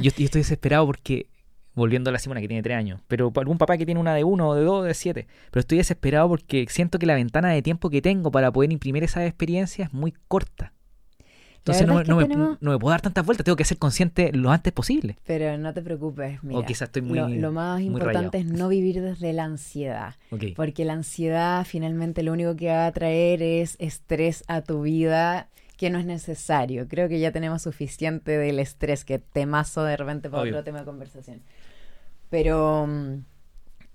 yo, yo, estoy desesperado porque volviendo a la Simona que tiene tres años, pero algún papá que tiene una de uno, o de dos, de siete. Pero estoy desesperado porque siento que la ventana de tiempo que tengo para poder imprimir esa experiencia es muy corta. Entonces no, me, puedo dar tantas vueltas, tengo que ser consciente lo antes posible. Pero no te preocupes, mira. O quizás estoy muy. Lo, más importante es no vivir desde la ansiedad. Porque la ansiedad finalmente lo único que va a traer es estrés a tu vida que no es necesario. Creo que ya tenemos suficiente del estrés que temazo de repente para otro tema de conversación. Pero mm,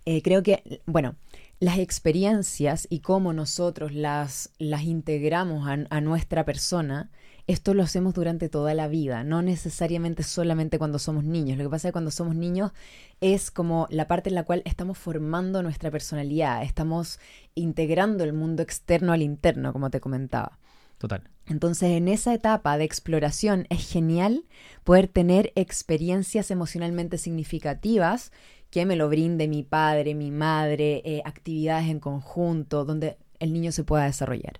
eh, creo que, bueno, las experiencias y cómo nosotros las, las integramos a, nuestra persona, esto lo hacemos durante toda la vida, no necesariamente solamente cuando somos niños. Lo que pasa es que cuando somos niños es como la parte en la cual estamos formando nuestra personalidad, estamos integrando el mundo externo al interno, como te comentaba. Total. Entonces, en esa etapa de exploración es genial poder tener experiencias emocionalmente significativas que me lo brinde mi padre, mi madre, eh, actividades en conjunto, donde el niño se pueda desarrollar.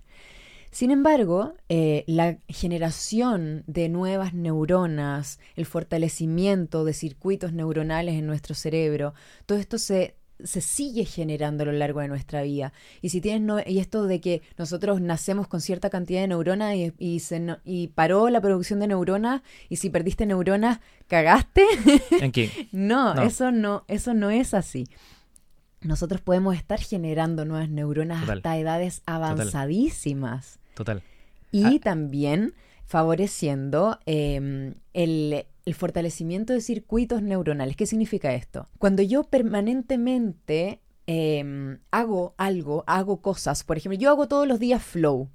Sin embargo, eh, la generación de nuevas neuronas, el fortalecimiento de circuitos neuronales en nuestro cerebro, todo esto se, se sigue generando a lo largo de nuestra vida. Y si tienes no- y esto de que nosotros nacemos con cierta cantidad de neuronas y, y se no- y paró la producción de neuronas, y si perdiste neuronas, cagaste. No, No. eso no, eso no es así. Nosotros podemos estar generando nuevas neuronas Total. hasta edades avanzadísimas Total. y Ah. también favoreciendo eh, el, el fortalecimiento de circuitos neuronales. ¿Qué significa esto? Cuando yo permanentemente eh, hago algo, hago cosas, por ejemplo, yo hago todos los días flow.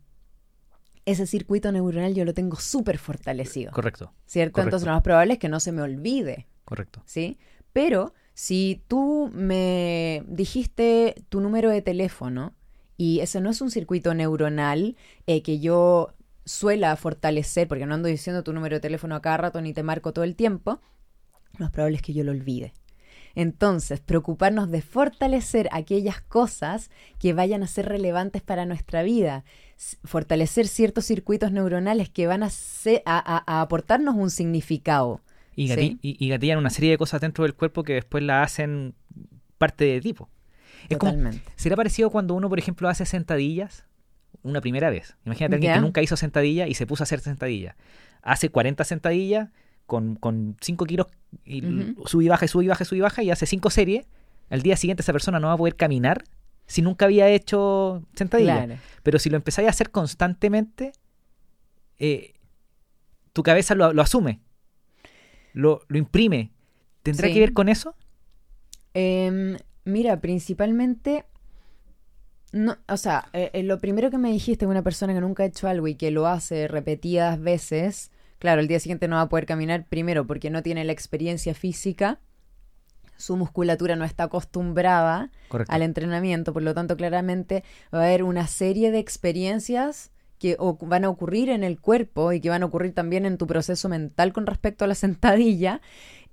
Ese circuito neuronal yo lo tengo súper fortalecido, Correcto, ¿cierto? correcto. Entonces lo más probable es que no se me olvide. correcto. ¿sí? Pero si tú me dijiste tu número de teléfono y ese no es un circuito neuronal eh, que yo suela fortalecer, porque no ando diciendo tu número de teléfono a cada rato ni te marco todo el tiempo, lo más probable es que yo lo olvide. Entonces, preocuparnos de fortalecer aquellas cosas que vayan a ser relevantes para nuestra vida, fortalecer ciertos circuitos neuronales que van a, a- a- a aportarnos un significado. Y, Sí. gati- y- y gatillan una serie de cosas dentro del cuerpo que después la hacen parte de tipo. Es como, Totalmente. ¿Será parecido cuando uno, por ejemplo, hace sentadillas una primera vez? Imagínate alguien que nunca hizo sentadilla y se puso a hacer sentadillas. Hace 40 sentadillas con, con 5 kilos y sube y baja, sube y baja, sube y baja y hace 5 series. Al día siguiente esa persona no va a poder caminar si nunca había hecho sentadilla. Claro. Pero si lo empezáis a hacer constantemente, eh, tu cabeza lo, lo asume, lo, lo imprime. ¿Tendrá Sí. que ver con eso? Em, mira, principalmente, no, o sea, eh, eh, lo primero que me dijiste, una persona que nunca ha hecho algo y que lo hace repetidas veces, claro, el día siguiente no va a poder caminar primero porque no tiene la experiencia física, su musculatura no está acostumbrada Correcto. al entrenamiento, por lo tanto, claramente va a haber una serie de experiencias que van a ocurrir en el cuerpo y que van a ocurrir también en tu proceso mental con respecto a la sentadilla,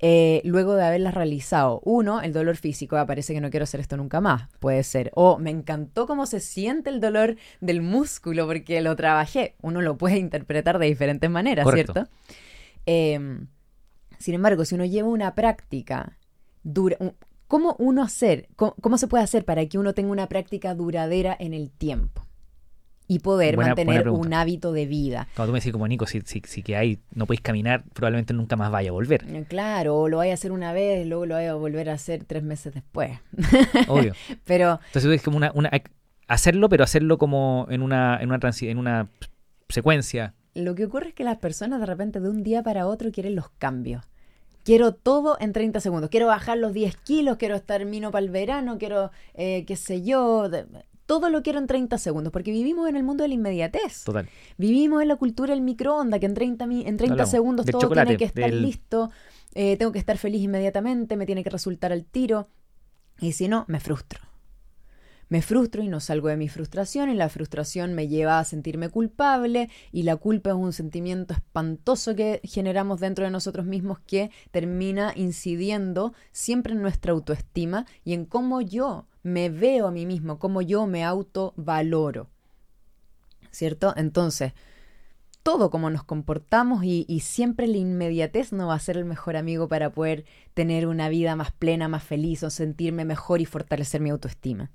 eh, luego de haberlas realizado. Uno, el dolor físico, "Ah, parece que no quiero hacer esto nunca más, puede ser. O me encantó cómo se siente el dolor del músculo porque lo trabajé. Uno lo puede interpretar de diferentes maneras, Correcto. ¿cierto? Em, sin embargo, si uno lleva una práctica dura, ¿cómo uno hacer, cómo, cómo se puede hacer para que uno tenga una práctica duradera en el tiempo y poder Buena- mantener un hábito de vida? Cuando tú me decís como Nico, si, si, si que hay, no podéis caminar, probablemente nunca más vaya a volver. Eh, Claro, o lo vaya a hacer una vez, luego lo vaya a volver a hacer tres meses después. Obvio. Pero Entonces es como una, una hacerlo, pero hacerlo como en una, en una en una secuencia. lo que ocurre es que las personas de repente de un día para otro quieren los cambios. Quiero todo en 30 segundos. Quiero bajar los 10 kilos, quiero estar mino para el verano, quiero, eh, qué sé yo, de- todo lo quiero en 30 segundos, porque vivimos en el mundo de la inmediatez. Total. Vivimos en la cultura del microondas, que en 30, mi- en 30 Hablamos segundos del todo tiene que estar del- listo, eh, tengo que estar feliz inmediatamente, me tiene que resultar al tiro, y si no, me frustro. Me frustro y no salgo de mi frustración, y la frustración me lleva a sentirme culpable, y la culpa es un sentimiento espantoso que generamos dentro de nosotros mismos que termina incidiendo siempre en nuestra autoestima y en cómo yo me veo a mí mismo, cómo yo me autovaloro. ¿cierto? Entonces, todo como nos comportamos y, y siempre la inmediatez no va a ser el mejor amigo para poder tener una vida más plena, más feliz o sentirme mejor y fortalecer mi autoestima.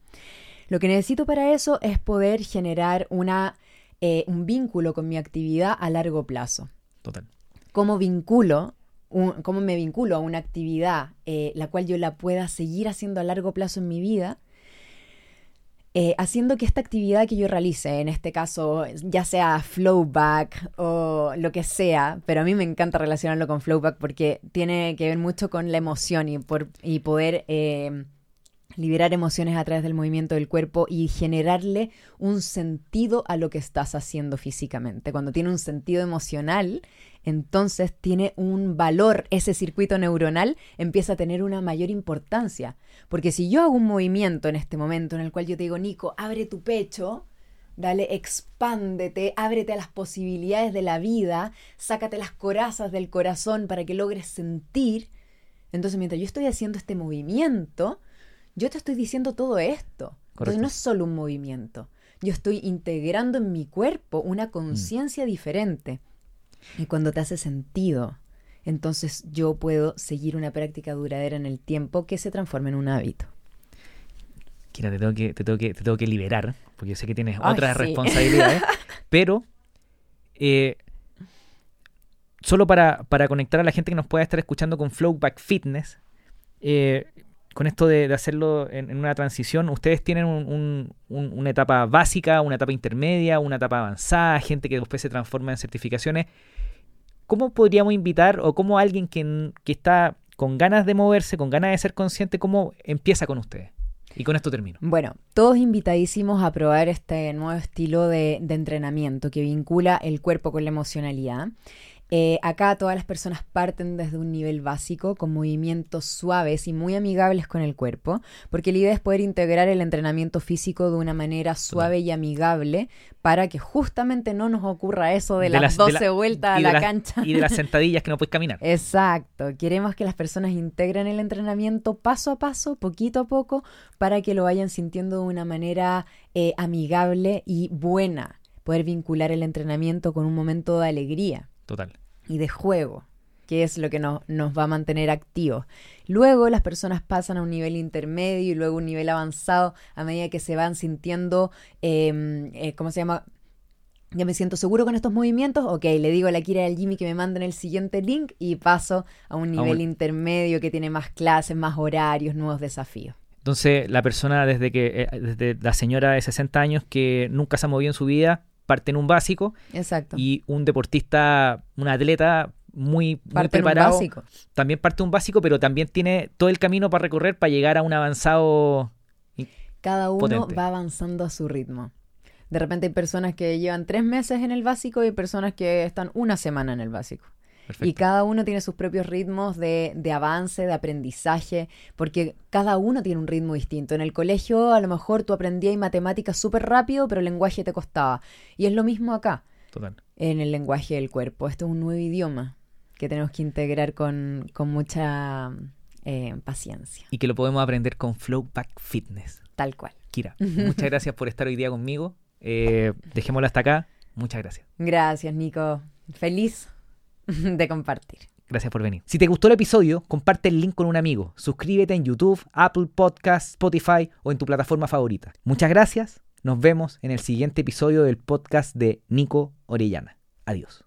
Lo que necesito para eso es poder generar una, eh, un vínculo con mi actividad a largo plazo. Total. ¿Cómo vinculo? Un- ¿Cómo me vinculo a una actividad eh, la cual yo la pueda seguir haciendo a largo plazo en mi vida? eh, haciendo que esta actividad que yo realice, en este caso, ya sea flowback o lo que sea, pero a mí me encanta relacionarlo con flowback porque tiene que ver mucho con la emoción y, por, y poder eh, liberar emociones a través del movimiento del cuerpo y generarle un sentido a lo que estás haciendo físicamente. Cuando tiene un sentido emocional, entonces tiene un valor, ese circuito neuronal empieza a tener una mayor importancia. Porque si yo hago un movimiento en este momento en el cual yo te digo, Nico, abre tu pecho, dale, expándete, ábrete a las posibilidades de la vida, sácate las corazas del corazón para que logres sentir. Entonces, mientras yo estoy haciendo este movimiento, yo te estoy diciendo todo esto. Entonces, Correcto. no es solo un movimiento. yo estoy integrando en mi cuerpo una conciencia diferente. Y cuando te hace sentido, entonces yo puedo seguir una práctica duradera en el tiempo que se transforme en un hábito. Kira, te tengo que, te tengo que, te tengo que liberar, porque yo sé que tienes otras responsabilidades, pero eh, solo para, para, conectar a la gente que nos pueda estar escuchando con Flowback Fitness, eh, con esto de, hacerlo en, una transición, ustedes tienen una etapa básica, una etapa intermedia, una etapa avanzada, gente que después se transforma en certificaciones. ¿cómo podríamos invitar o cómo alguien que, está con ganas de moverse, con ganas de ser consciente, cómo empieza con ustedes? Y con esto termino. Bueno, todos invitadísimos a probar este nuevo estilo de, entrenamiento que vincula el cuerpo con la emocionalidad. Eh, acá todas las personas parten desde un nivel básico con movimientos suaves y muy amigables con el cuerpo, porque la idea es poder integrar el entrenamiento físico de una manera suave y amigable para que justamente no nos ocurra eso de, las, 12 vueltas a la, cancha. Y de las sentadillas que no puedes caminar. Exacto, queremos que las personas integren el entrenamiento paso a paso, poquito a poco, para que lo vayan sintiendo de una manera eh, amigable y buena, poder vincular el entrenamiento con un momento de alegría. Total. Y de juego, que es lo que nos va a mantener activos. Luego las personas pasan a un nivel intermedio y luego un nivel avanzado a medida que se van sintiendo, em, eh, ¿cómo se llama? Ya me siento seguro con estos movimientos. Ok, le digo a la Kira del Jimmy que me manden el siguiente link y paso a un nivel intermedio que tiene más clases, más horarios, nuevos desafíos. Entonces, la persona desde que, eh, desde la señora de 60 años que nunca se ha movido en su vida, parte en un básico. Exacto. Y un deportista, un atleta muy, preparado. básico. También parte un básico, pero también tiene todo el camino para recorrer para llegar a un avanzado. Cada uno va avanzando a su ritmo. De repente hay personas que llevan tres meses en el básico y hay personas que están una semana en el básico. Y cada uno tiene sus propios ritmos de, de, avance, de aprendizaje, porque cada uno tiene un ritmo distinto. En el colegio a lo mejor tú aprendías matemáticas súper rápido, pero el lenguaje te costaba. Y es lo mismo acá, Total. en el lenguaje del cuerpo. Esto es un nuevo idioma que tenemos que integrar con, con mucha eh, paciencia. Y que lo podemos aprender con Flowback Fitness. Tal cual. Kira, muchas gracias por estar hoy día conmigo. Eh, dejémoslo hasta acá. Muchas gracias. Gracias, Nico. Feliz de compartir. Gracias por venir. Si te gustó el episodio, comparte el link con un amigo. Suscríbete en YouTube, Apple Podcasts, Spotify o en tu plataforma favorita. Muchas gracias. Nos vemos en el siguiente episodio del podcast de Nico Orellana. Adiós.